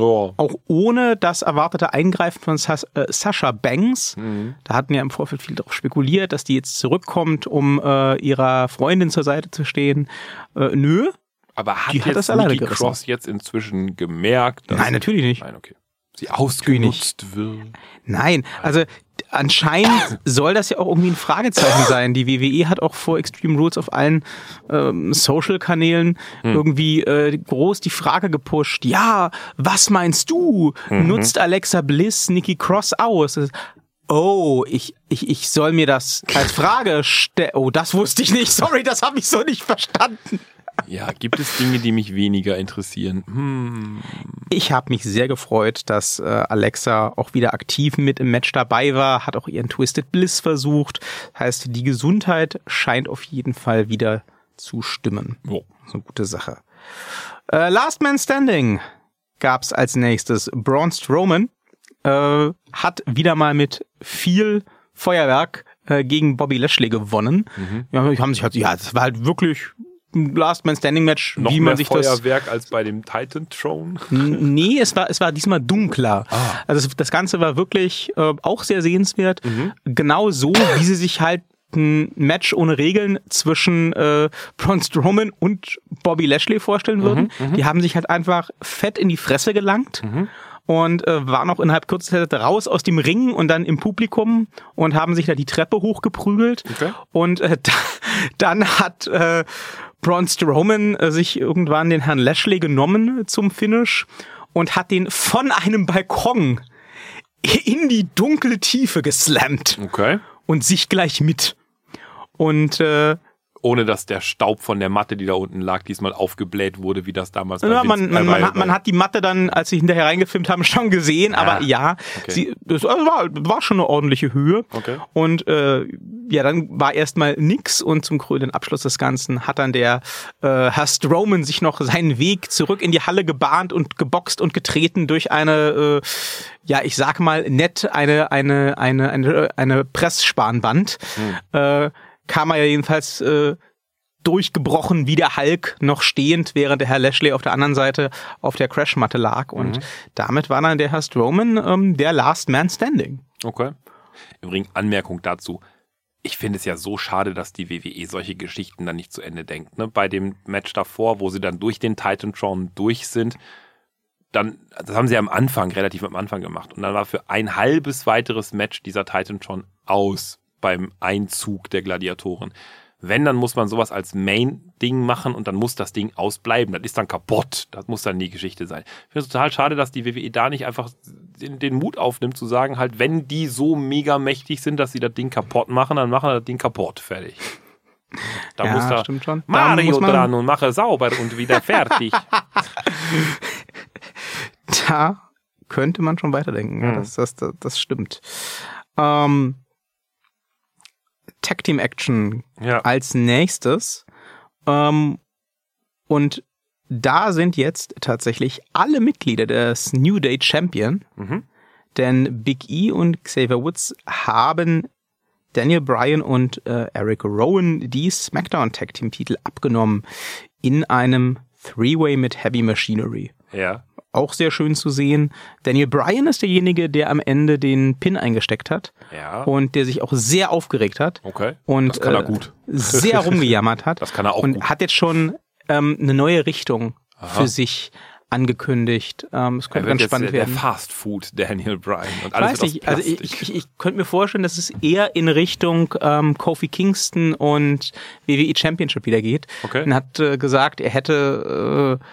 Oh. Auch ohne das erwartete Eingreifen von Sas äh, Sasha Banks. Da hatten ja im Vorfeld viel darauf spekuliert, dass die jetzt zurückkommt, um äh, ihrer Freundin zur Seite zu stehen. Äh, nö, Aber hat Die hat das alleine Nikki gerissen. Cross jetzt inzwischen gemerkt, dass Nein, natürlich nicht. Nein, okay. Sie ausgenutzt wird. Nein, also anscheinend soll das ja auch irgendwie ein Fragezeichen sein. Die WWE hat auch vor Extreme Rules auf allen ähm, Social-Kanälen irgendwie äh, groß die Frage gepusht. Ja, was meinst du? Nutzt Alexa Bliss Nikki Cross aus? Oh, ich, ich, ich soll mir das als Frage stellen. Oh, das wusste ich nicht. Sorry, das habe ich so nicht verstanden. Ja, gibt es Dinge, die mich weniger interessieren? Hm. Ich habe mich sehr gefreut, dass äh, Alexa auch wieder aktiv mit im Match dabei war, hat auch ihren Twisted Bliss versucht. Heißt, die Gesundheit scheint auf jeden Fall wieder zu stimmen. Oh. So eine gute Sache. Äh, Last Man Standing gab's als nächstes. Braun Strowman äh, hat wieder mal mit viel Feuerwerk äh, gegen Bobby Lashley gewonnen. Ja, die haben sich halt, ja, das war halt wirklich Last Man Standing Match, Noch wie mehr man sich das Feuerwerk als bei dem Titan Throne. Nee, es war, es war diesmal dunkler. Also es, das Ganze war wirklich äh, auch sehr sehenswert. Genau so, wie sie sich halt ein Match ohne Regeln zwischen äh, Braun Strowman und Bobby Lashley vorstellen würden. Die haben sich halt einfach fett in die Fresse gelangt. Und äh, waren auch innerhalb kürzester Zeit raus aus dem Ring und dann im Publikum und haben sich da die Treppe hochgeprügelt. Okay. Und äh, da, dann hat äh, Braun Strowman äh, sich irgendwann den Herrn Lashley genommen zum Finish und hat den von einem Balkon in die dunkle Tiefe geslammt Okay. und sich gleich mit. Und äh, ohne dass der Staub von der Matte, die da unten lag, diesmal aufgebläht wurde, wie das damals ja, man, man, man, hat, man hat die Matte dann, als sie hinterher reingefilmt haben, schon gesehen, ja. aber ja, okay. sie, das war, war schon eine ordentliche Höhe. Okay. Und äh, ja, dann war erstmal nix und zum krönenden Abschluss des Ganzen hat dann der äh, Herr Strowman sich noch seinen Weg zurück in die Halle gebahnt und geboxt und getreten durch eine, äh, ja, ich sag mal nett, eine, eine, eine, eine, eine Pressspanband. Hm. Äh, kam er ja jedenfalls äh, durchgebrochen wie der Hulk noch stehend, während der Herr Lashley auf der anderen Seite auf der Crashmatte lag. Und mhm. damit war dann der Herr Strowman ähm, der Last Man Standing. Okay. Übrigens Anmerkung dazu. Ich finde es ja so schade, dass die WWE solche Geschichten dann nicht zu Ende denkt. Ne? Bei dem Match davor, wo sie dann durch den Titan Tron durch sind, dann, das haben sie am Anfang, relativ am Anfang gemacht. Und dann war für ein halbes weiteres Match dieser Titan Tron aus beim Einzug der Gladiatoren. Wenn, dann muss man sowas als Main-Ding machen und dann muss das Ding ausbleiben. Das ist dann kaputt. Das muss dann die Geschichte sein. Ich finde es total schade, dass die WWE da nicht einfach den, den, Mut aufnimmt, zu sagen, halt, wenn die so mega mächtig sind, dass sie das Ding kaputt machen, dann machen wir das Ding kaputt. Fertig. Da ja, muss da stimmt schon. Mario dran und mache sauber und wieder fertig. da könnte man schon weiterdenken. Ja, hm. das, das, das, das stimmt. Ähm, Tag Team Action ja. als nächstes. Ähm, und da sind jetzt tatsächlich alle Mitglieder des New Day Champion, mhm. denn Big E und Xavier Woods haben Daniel Bryan und äh, Eric Rowan die SmackDown Tag Team Titel abgenommen in einem Three-Way mit Heavy Machinery. Ja auch sehr schön zu sehen. Daniel Bryan ist derjenige, der am Ende den Pin eingesteckt hat. Ja. Und der sich auch sehr aufgeregt hat. Okay. Und das kann er gut. Äh, sehr rumgejammert hat. Das kann er auch und gut. hat jetzt schon ähm, eine neue Richtung Aha. für sich angekündigt. Ähm, es könnte ganz spannend der, werden. Der Fast Food Daniel Bryan und alles ich weiß nicht, also ich, ich, ich könnte mir vorstellen, dass es eher in Richtung ähm, Kofi Kingston und WWE Championship wieder geht. Okay. Er hat äh, gesagt, er hätte äh,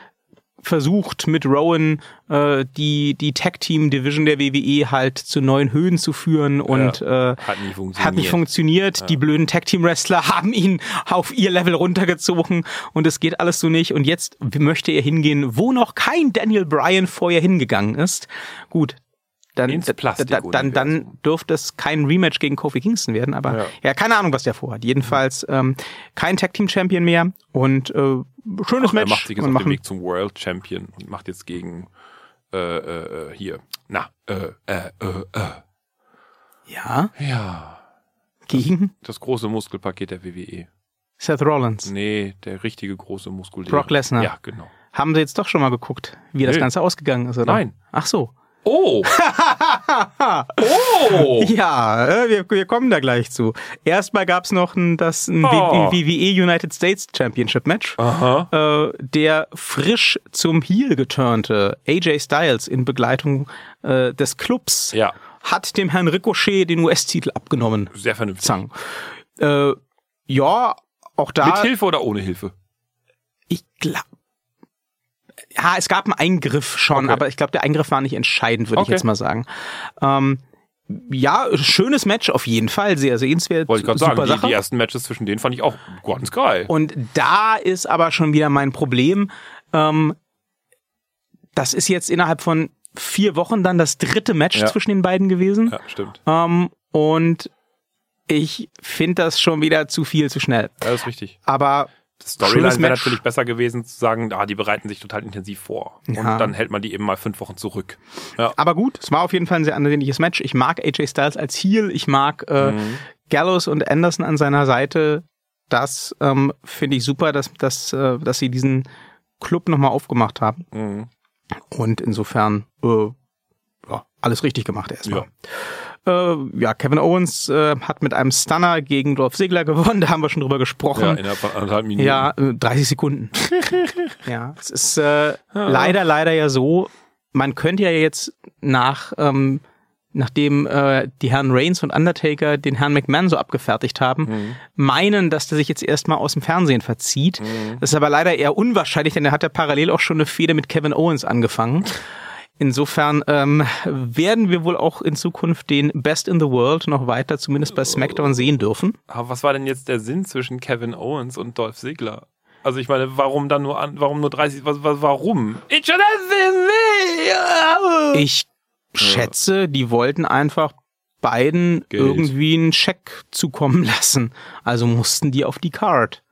versucht, mit Rowan äh, die, die Tag-Team-Division der WWE halt zu neuen Höhen zu führen und ja, äh, hat nicht funktioniert. Hat nicht funktioniert. Ja. Die blöden Tag-Team-Wrestler haben ihn auf ihr Level runtergezogen und es geht alles so nicht. Und jetzt möchte er hingehen, wo noch kein Daniel Bryan vorher hingegangen ist. Gut, dann, da, dann, dann dürfte es kein Rematch gegen Kofi Kingston werden, aber ja, ja keine Ahnung, was der vorhat. Jedenfalls ähm, kein Tag Team Champion mehr und äh, schönes Ach, Match. Er macht sich jetzt auf den Weg zum World Champion und macht jetzt gegen äh, äh, äh hier, na, äh, äh, äh, äh. Ja? Ja. Gegen? Das, das große Muskelpaket der WWE. Seth Rollins. Nee, der richtige große Muskel. Brock Lesnar. Ja, genau. Haben Sie jetzt doch schon mal geguckt, wie nee. das Ganze ausgegangen ist, oder? Nein. Ach so. Oh. oh. Ja, äh, wir, wir kommen da gleich zu. Erstmal gab's noch ein, das ein oh. WWE United States Championship Match. Aha. Äh, der frisch zum Heel geturnte AJ Styles in Begleitung äh, des Clubs ja. hat dem Herrn Ricochet den US-Titel abgenommen. Sehr vernünftig. Zang. Äh, ja, auch da. Mit Hilfe oder ohne Hilfe? Ich glaube ja, es gab einen Eingriff schon, okay. aber ich glaube, der Eingriff war nicht entscheidend, würde okay. ich jetzt mal sagen. Ähm, ja, schönes Match auf jeden Fall, sehr sehenswert. Wollte ich gerade sagen, die, die, ersten Matches zwischen denen fand ich auch ganz geil. Und da ist aber schon wieder mein Problem. Ähm, das ist jetzt innerhalb von vier Wochen dann das dritte Match ja. zwischen den beiden gewesen. Ja, stimmt. Ähm, und ich finde das schon wieder zu viel, zu schnell. Ja, das ist richtig. Aber Storyline wäre natürlich besser gewesen zu sagen, ah, die bereiten sich total intensiv vor. Ja. Und dann hält man die eben mal fünf Wochen zurück. Ja. Aber gut, es war auf jeden Fall ein sehr ansehnliches Match. Ich mag AJ Styles als Heel, ich mag äh, mhm. Gallows und Anderson an seiner Seite. Das ähm, finde ich super, dass, dass, äh, dass sie diesen Club nochmal aufgemacht haben. Mhm. Und insofern äh, ja, alles richtig gemacht erstmal. Ja. Äh, ja, Kevin Owens äh, hat mit einem Stunner gegen Dolph Ziggler gewonnen, da haben wir schon drüber gesprochen. Ja, innerhalb von anderthalb Minuten. Ja, 30 äh, Sekunden. ja, es ist äh, ja. leider, leider ja so, man könnte ja jetzt nach, ähm, nachdem äh, die Herren Reigns und Undertaker den Herrn McMahon so abgefertigt haben, mhm. meinen, dass der sich jetzt erstmal aus dem Fernsehen verzieht. Mhm. Das ist aber leider eher unwahrscheinlich, denn er hat ja parallel auch schon eine Fehde mit Kevin Owens angefangen. Insofern ähm, werden wir wohl auch in Zukunft den Best in the World noch weiter, zumindest bei SmackDown, sehen dürfen. Aber was war denn jetzt der Sinn zwischen Kevin Owens und Dolph Ziggler? Also ich meine, warum dann nur an, warum nur 30, was, was warum? Ich schätze, die wollten einfach beiden Geld. irgendwie einen Scheck zukommen lassen. Also mussten die auf die Card.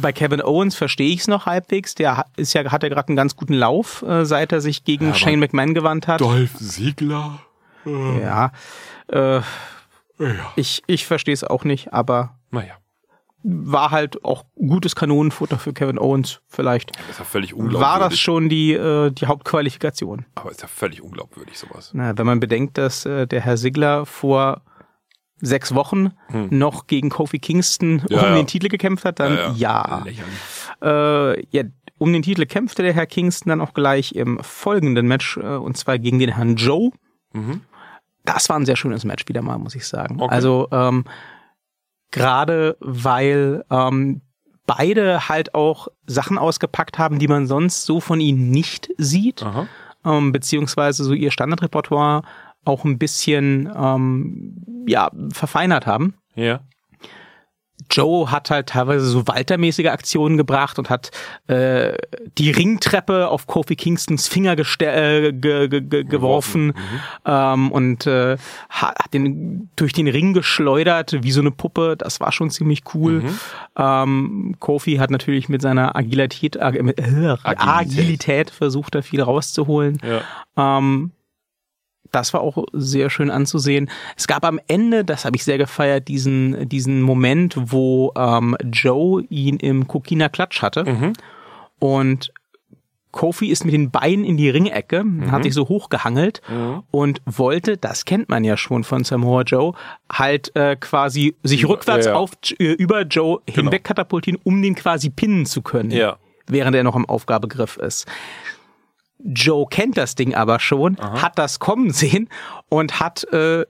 Bei Kevin Owens verstehe ich es noch halbwegs. Der ist ja, hat ja gerade einen ganz guten Lauf, äh, seit er sich gegen aber Shane McMahon gewandt hat. Dolph Ziggler? Ja. Äh, ich ich verstehe es auch nicht, aber Naja, war halt auch gutes Kanonenfutter für Kevin Owens. Vielleicht das ist ja völlig unglaubwürdig. war das schon die, äh, die Hauptqualifikation. Aber ist ja völlig unglaubwürdig sowas. Na, wenn man bedenkt, dass äh, der Herr Sigler vor sechs Wochen noch gegen Kofi Kingston Hm. Ja, um ja. den Titel gekämpft hat, dann ja. Lächerlich. Äh, ja. Um den Titel kämpfte der Herr Kingston dann auch gleich im folgenden Match, äh, und zwar gegen den Herrn Joe. Mhm. Das war ein sehr schönes Match wieder mal, muss ich sagen. Okay. Also ähm, gerade weil ähm, beide halt auch Sachen ausgepackt haben, die man sonst so von ihnen nicht sieht ähm, beziehungsweise so ihr Standardrepertoire auch ein bisschen ähm, ja verfeinert haben. Ja. Joe hat halt teilweise so Walter-mäßige Aktionen gebracht und hat äh, die Ringtreppe auf Kofi Kingstons Finger äh, ge ge ge geworfen ähm, und äh, hat den durch den Ring geschleudert wie so eine Puppe. Das war schon ziemlich cool. Ähm, Kofi hat natürlich mit seiner Agilität, äh, mit, äh, Agilität versucht, da viel rauszuholen. Ja. Ähm, das war auch sehr schön anzusehen. Es gab am Ende, das habe ich sehr gefeiert, diesen, diesen Moment, wo ähm, Joe ihn im Kokina Klatsch hatte. Und Kofi ist mit den Beinen in die Ringecke, hat sich so hochgehangelt und wollte, das kennt man ja schon von Samoa Joe, halt äh, quasi sich Über- rückwärts ja, ja. auf äh, über Joe hinweg katapultieren, um den quasi pinnen zu können Ja. während er noch im Aufgabegriff ist. Joe kennt das Ding aber schon, hat das kommen sehen und hat äh,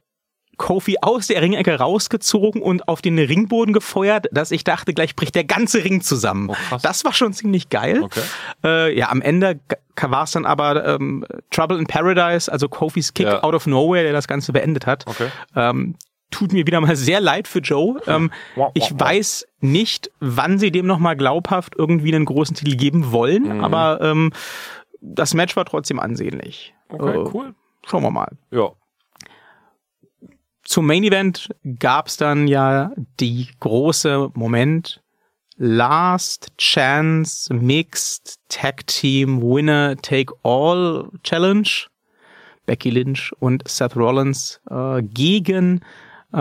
Kofi aus der Ringecke rausgezogen und auf den Ringboden gefeuert, dass ich dachte, gleich bricht der ganze Ring zusammen. Oh, das war schon ziemlich geil. Okay. Äh, ja, am Ende war es dann aber ähm, Trouble in Paradise, also Kofis Kick Ja. out of nowhere, der das Ganze beendet hat. Okay. Ähm, tut mir wieder mal sehr leid für Joe. Ähm, ich weiß nicht, wann sie dem noch mal glaubhaft irgendwie einen großen Titel geben wollen, Mhm. aber ähm, das Match war trotzdem ansehnlich. Okay, Äh, cool. Schauen wir mal. Ja. Zum Main Event gab's dann ja die große Moment Last Chance Mixed Tag Team Winner Take All Challenge. Becky Lynch und Seth Rollins äh, gegen äh,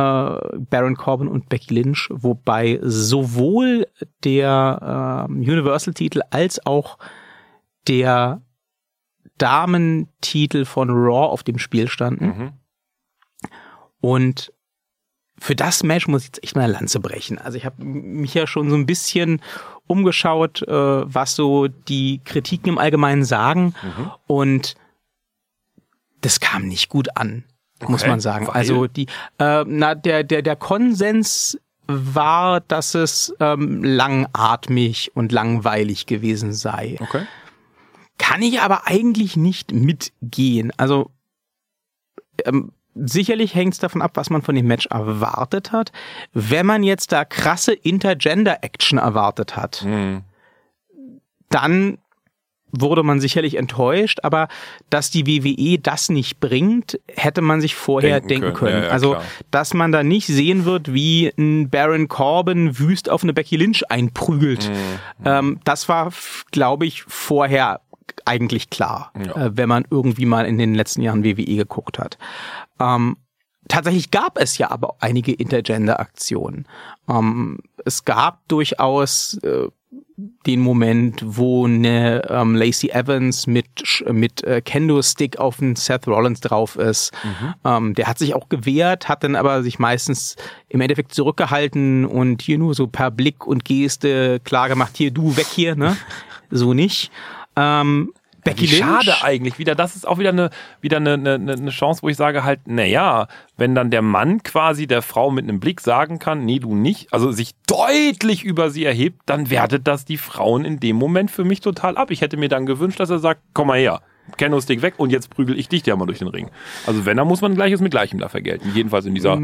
Baron Corbin und Becky Lynch, wobei sowohl der äh, Universal-Titel als auch der Damentitel von Raw auf dem Spiel standen. Mhm. Und für das Match muss ich jetzt echt mal eine Lanze brechen. Also ich habe mich ja schon so ein bisschen umgeschaut, äh, was so die Kritiken im Allgemeinen sagen. Und das kam nicht gut an, muss Okay, man sagen. weil? Also die, äh, na, der, der, der Konsens war, dass es ähm, langatmig und langweilig gewesen sei. Okay. Kann ich aber eigentlich nicht mitgehen. Also ähm, sicherlich hängt es davon ab, was man von dem Match erwartet hat. Wenn man jetzt da krasse Intergender-Action erwartet hat, Mhm. dann wurde man sicherlich enttäuscht, aber dass die WWE das nicht bringt, hätte man sich vorher Denken denken können. können. Ja, ja, also, klar. dass man da nicht sehen wird, wie ein Baron Corbin wüst auf eine Becky Lynch einprügelt. Mhm. Ähm, das war, glaube ich, vorher eigentlich klar, Ja. äh, wenn man irgendwie mal in den letzten Jahren WWE geguckt hat. Ähm, tatsächlich gab es ja aber einige Intergender-Aktionen. Ähm, es gab durchaus äh, den Moment, wo eine ähm, Lacey Evans mit mit äh, Kendo Stick auf den Seth Rollins drauf ist. Ähm, der hat sich auch gewehrt, hat dann aber sich meistens im Endeffekt zurückgehalten und hier nur so per Blick und Geste klar gemacht, hier du weg hier, ne? So nicht. Ähm, Becky Wie Lynch. schade eigentlich wieder. Das ist auch wieder eine, wieder eine, eine, eine Chance, wo ich sage halt, naja, wenn dann der Mann quasi der Frau mit einem Blick sagen kann, nee, du nicht, also sich deutlich über sie erhebt, dann wertet das die Frauen in dem Moment für mich total ab. Ich hätte mir dann gewünscht, dass er sagt, komm mal her. Kendo-Stick weg und jetzt prügel ich dich ja mal durch den Ring. Also wenn, dann muss man Gleiches mit Gleichem da vergelten. Jedenfalls in dieser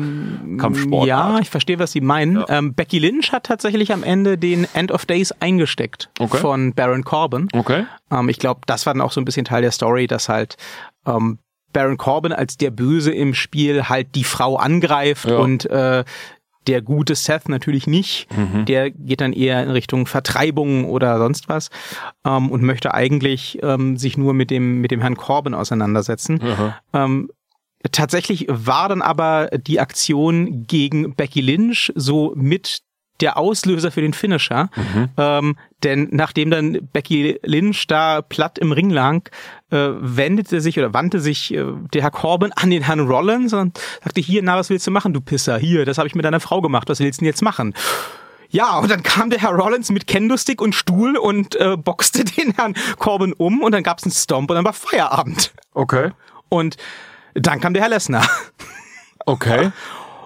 Kampfsport. Ja, ich verstehe, was Sie meinen. Ja. Ähm, Becky Lynch hat tatsächlich am Ende den End of Days eingesteckt Okay. von Baron Corbin. Okay. Ähm, ich glaube, das war dann auch so ein bisschen Teil der Story, dass halt ähm, Baron Corbin als der Böse im Spiel halt die Frau angreift Ja. und äh, der gute Seth natürlich nicht. Mhm. Der geht dann eher in Richtung Vertreibung oder sonst was ähm, und möchte eigentlich ähm, sich nur mit dem mit dem Herrn Corbin auseinandersetzen. Ähm, tatsächlich war dann aber die Aktion gegen Becky Lynch so mit der Auslöser für den Finisher. Ähm, denn nachdem dann Becky Lynch da platt im Ring lag, äh, wendete sich oder wandte sich äh, der Herr Corbin an den Herrn Rollins und sagte, hier, na, was willst du machen, du Pisser? Hier, das habe ich mit deiner Frau gemacht, was willst du denn jetzt machen? Ja, und dann kam der Herr Rollins mit Kendo-Stick und Stuhl und äh, boxte den Herrn Corbin um und dann gab's einen Stomp und dann war Feierabend. Okay. Und dann kam der Herr Lesnar. Okay.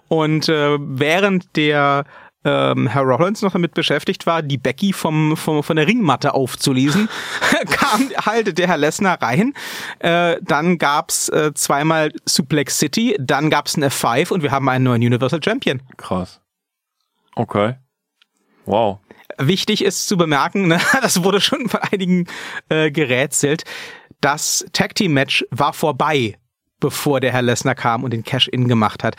Und äh, während der ähm, Herr Rollins noch damit beschäftigt war, die Becky vom, vom, von der Ringmatte aufzulesen, kam halt der Herr Lesnar rein. Äh, dann gab's äh, zweimal Suplex City, dann gab's eine F5 und wir haben einen neuen Universal Champion. Krass. Okay. Wow. Wichtig ist zu bemerken, ne, das wurde schon von einigen äh, gerätselt, das Tag Team Match war vorbei, bevor der Herr Lesnar kam und den Cash-In gemacht hat.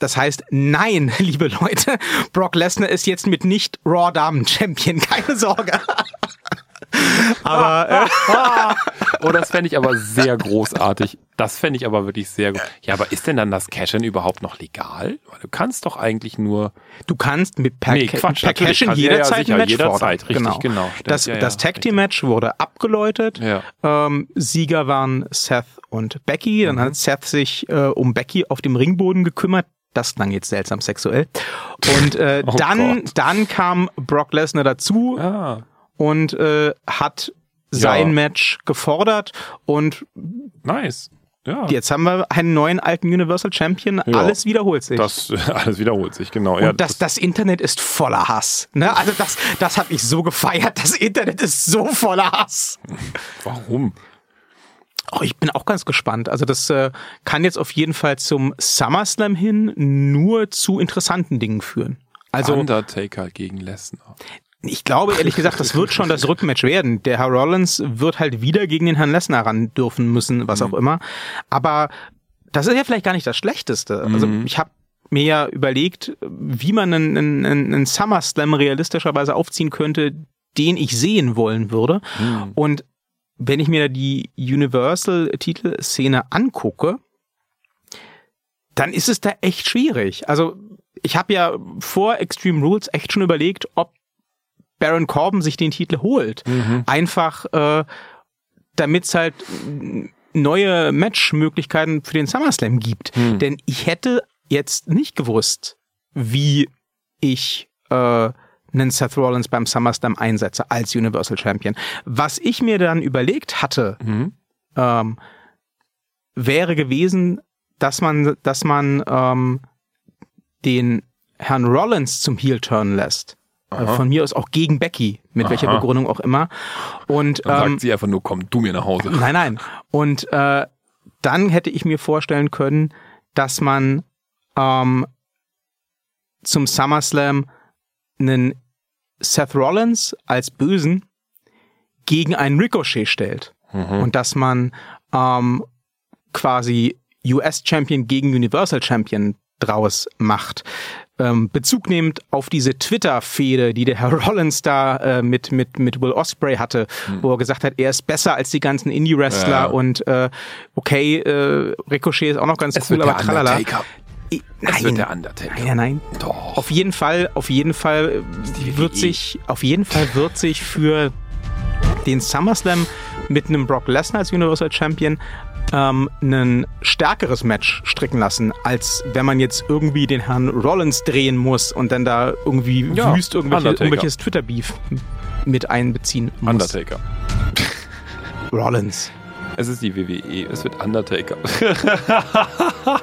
Das heißt, nein, liebe Leute, Brock Lesnar ist jetzt mit nicht Raw Damen Champion, keine Sorge. Aber äh, Oh, das fände ich aber sehr großartig. Das fände ich aber wirklich sehr gut. Ja, aber ist denn dann das Cash-In überhaupt noch legal? Du kannst doch eigentlich nur. du kannst mit per, Nee, Quatsch, per Cash-In kannst- ja, jederzeit sicher, ein Match jederzeit, fordern. richtig, genau. Stimmt, Das, ja, ja, das Tag Team Match wurde abgeläutet. Ja. Ähm, Sieger waren Seth und Becky. Dann hat Seth sich äh, um Becky auf dem Ringboden gekümmert. Das klang jetzt seltsam sexuell. Und äh, Oh dann, Gott. dann kam Brock Lesnar dazu Ah, und äh, hat sein Ja. Match gefordert. Und nice. Ja. jetzt haben wir einen neuen alten Universal Champion. Ja. Alles wiederholt sich. Das alles wiederholt sich, genau. und ja, das, das Internet ist voller Hass. Ne? Also das, das habe ich so gefeiert. Das Internet ist so voller Hass. warum? Oh, ich bin auch ganz gespannt. Also das äh, kann jetzt auf jeden Fall zum SummerSlam hin nur zu interessanten Dingen führen. Also Undertaker gegen Lesnar. Ich glaube ehrlich gesagt, das wird schon das Rückmatch werden. Der Herr Rollins wird halt wieder gegen den Herrn Lesnar ran dürfen müssen, was auch immer. Aber das ist ja vielleicht gar nicht das Schlechteste. Also ich habe mir ja überlegt, wie man einen, einen, einen SummerSlam realistischerweise aufziehen könnte, den ich sehen wollen würde. Und wenn ich mir da die Universal-Titelszene angucke, dann ist es da echt schwierig. Also ich habe ja vor Extreme Rules echt schon überlegt, ob Baron Corbin sich den Titel holt. Einfach, äh, damit es halt neue Matchmöglichkeiten für den SummerSlam gibt. Denn ich hätte jetzt nicht gewusst, wie ich äh, einen Seth Rollins beim SummerSlam einsetze als Universal Champion. Was ich mir dann überlegt hatte, ähm, wäre gewesen, dass man, dass man ähm, den Herrn Rollins zum Heel turnen lässt. Äh, Von mir aus auch gegen Becky, mit welcher Aha. Begründung auch immer. Und Dann ähm, sagt sie einfach nur, komm, du mir nach Hause. Nein, nein. Und äh, dann hätte ich mir vorstellen können, dass man ähm, zum SummerSlam einen Seth Rollins als Bösen gegen einen Ricochet stellt. Und dass man ähm, quasi US-Champion gegen Universal-Champion draus macht. Ähm, Bezug nehmend auf diese Twitter-Fehde, die der Herr Rollins da äh, mit, mit, mit Will Osprey hatte, wo er gesagt hat, er ist besser als die ganzen Indie-Wrestler Ja. und äh, okay, äh, Ricochet ist auch noch ganz Es cool, wird aber der tralala. Undertaker. I- Es wird Nein, der Undertaker. nein, nein, nein. Doch. Auf jeden Fall, auf jeden Fall die wird WWE. sich, auf jeden Fall wird sich für den SummerSlam mit einem Brock Lesnar als Universal Champion ähm, ein stärkeres Match stricken lassen, als wenn man jetzt irgendwie den Herrn Rollins drehen muss und dann da irgendwie Ja, wüst irgendwelche, irgendwelches Twitter-Beef mit einbeziehen muss. Undertaker. Rollins. Es ist die WWE. Es wird Undertaker.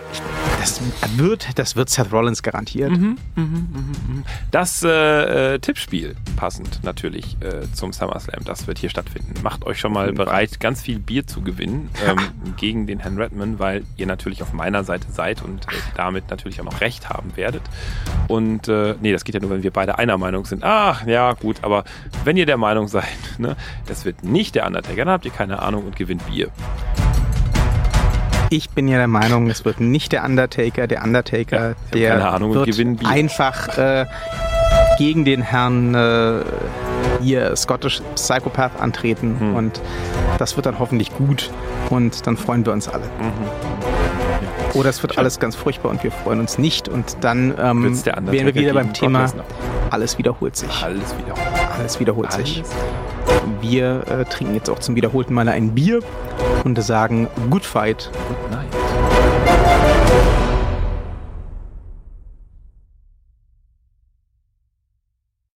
Das wird, das wird Seth Rollins garantiert. Mhm, mh, mh. Das äh, äh, Tippspiel, passend natürlich äh, zum SummerSlam, das wird hier stattfinden. Macht euch schon mal bereit, ganz viel Bier zu gewinnen ähm, gegen den Herrn Redman, weil ihr natürlich auf meiner Seite seid und äh, damit natürlich auch noch recht haben werdet. Und äh, nee, das geht ja nur, wenn wir beide einer Meinung sind. Ach, ja, gut, aber wenn ihr der Meinung seid, ne, das wird nicht der Undertaker, dann habt ihr keine Ahnung und gewinnt Bier. Ich bin ja der Meinung, es wird nicht der Undertaker. Der Undertaker, Ja, der Ahnung, wird einfach äh, gegen den Herrn äh, hier Scottish Psychopath antreten Hm. und das wird dann hoffentlich gut und dann freuen wir uns alle. Mhm. Oder es wird alles ganz furchtbar und wir freuen uns nicht und dann ähm, wären wir wieder beim Thema, alles wiederholt sich. Alles wieder. Alles wiederholt sich. Alles. Wir äh, trinken jetzt auch zum wiederholten Male ein Bier und sagen Good Fight Good night.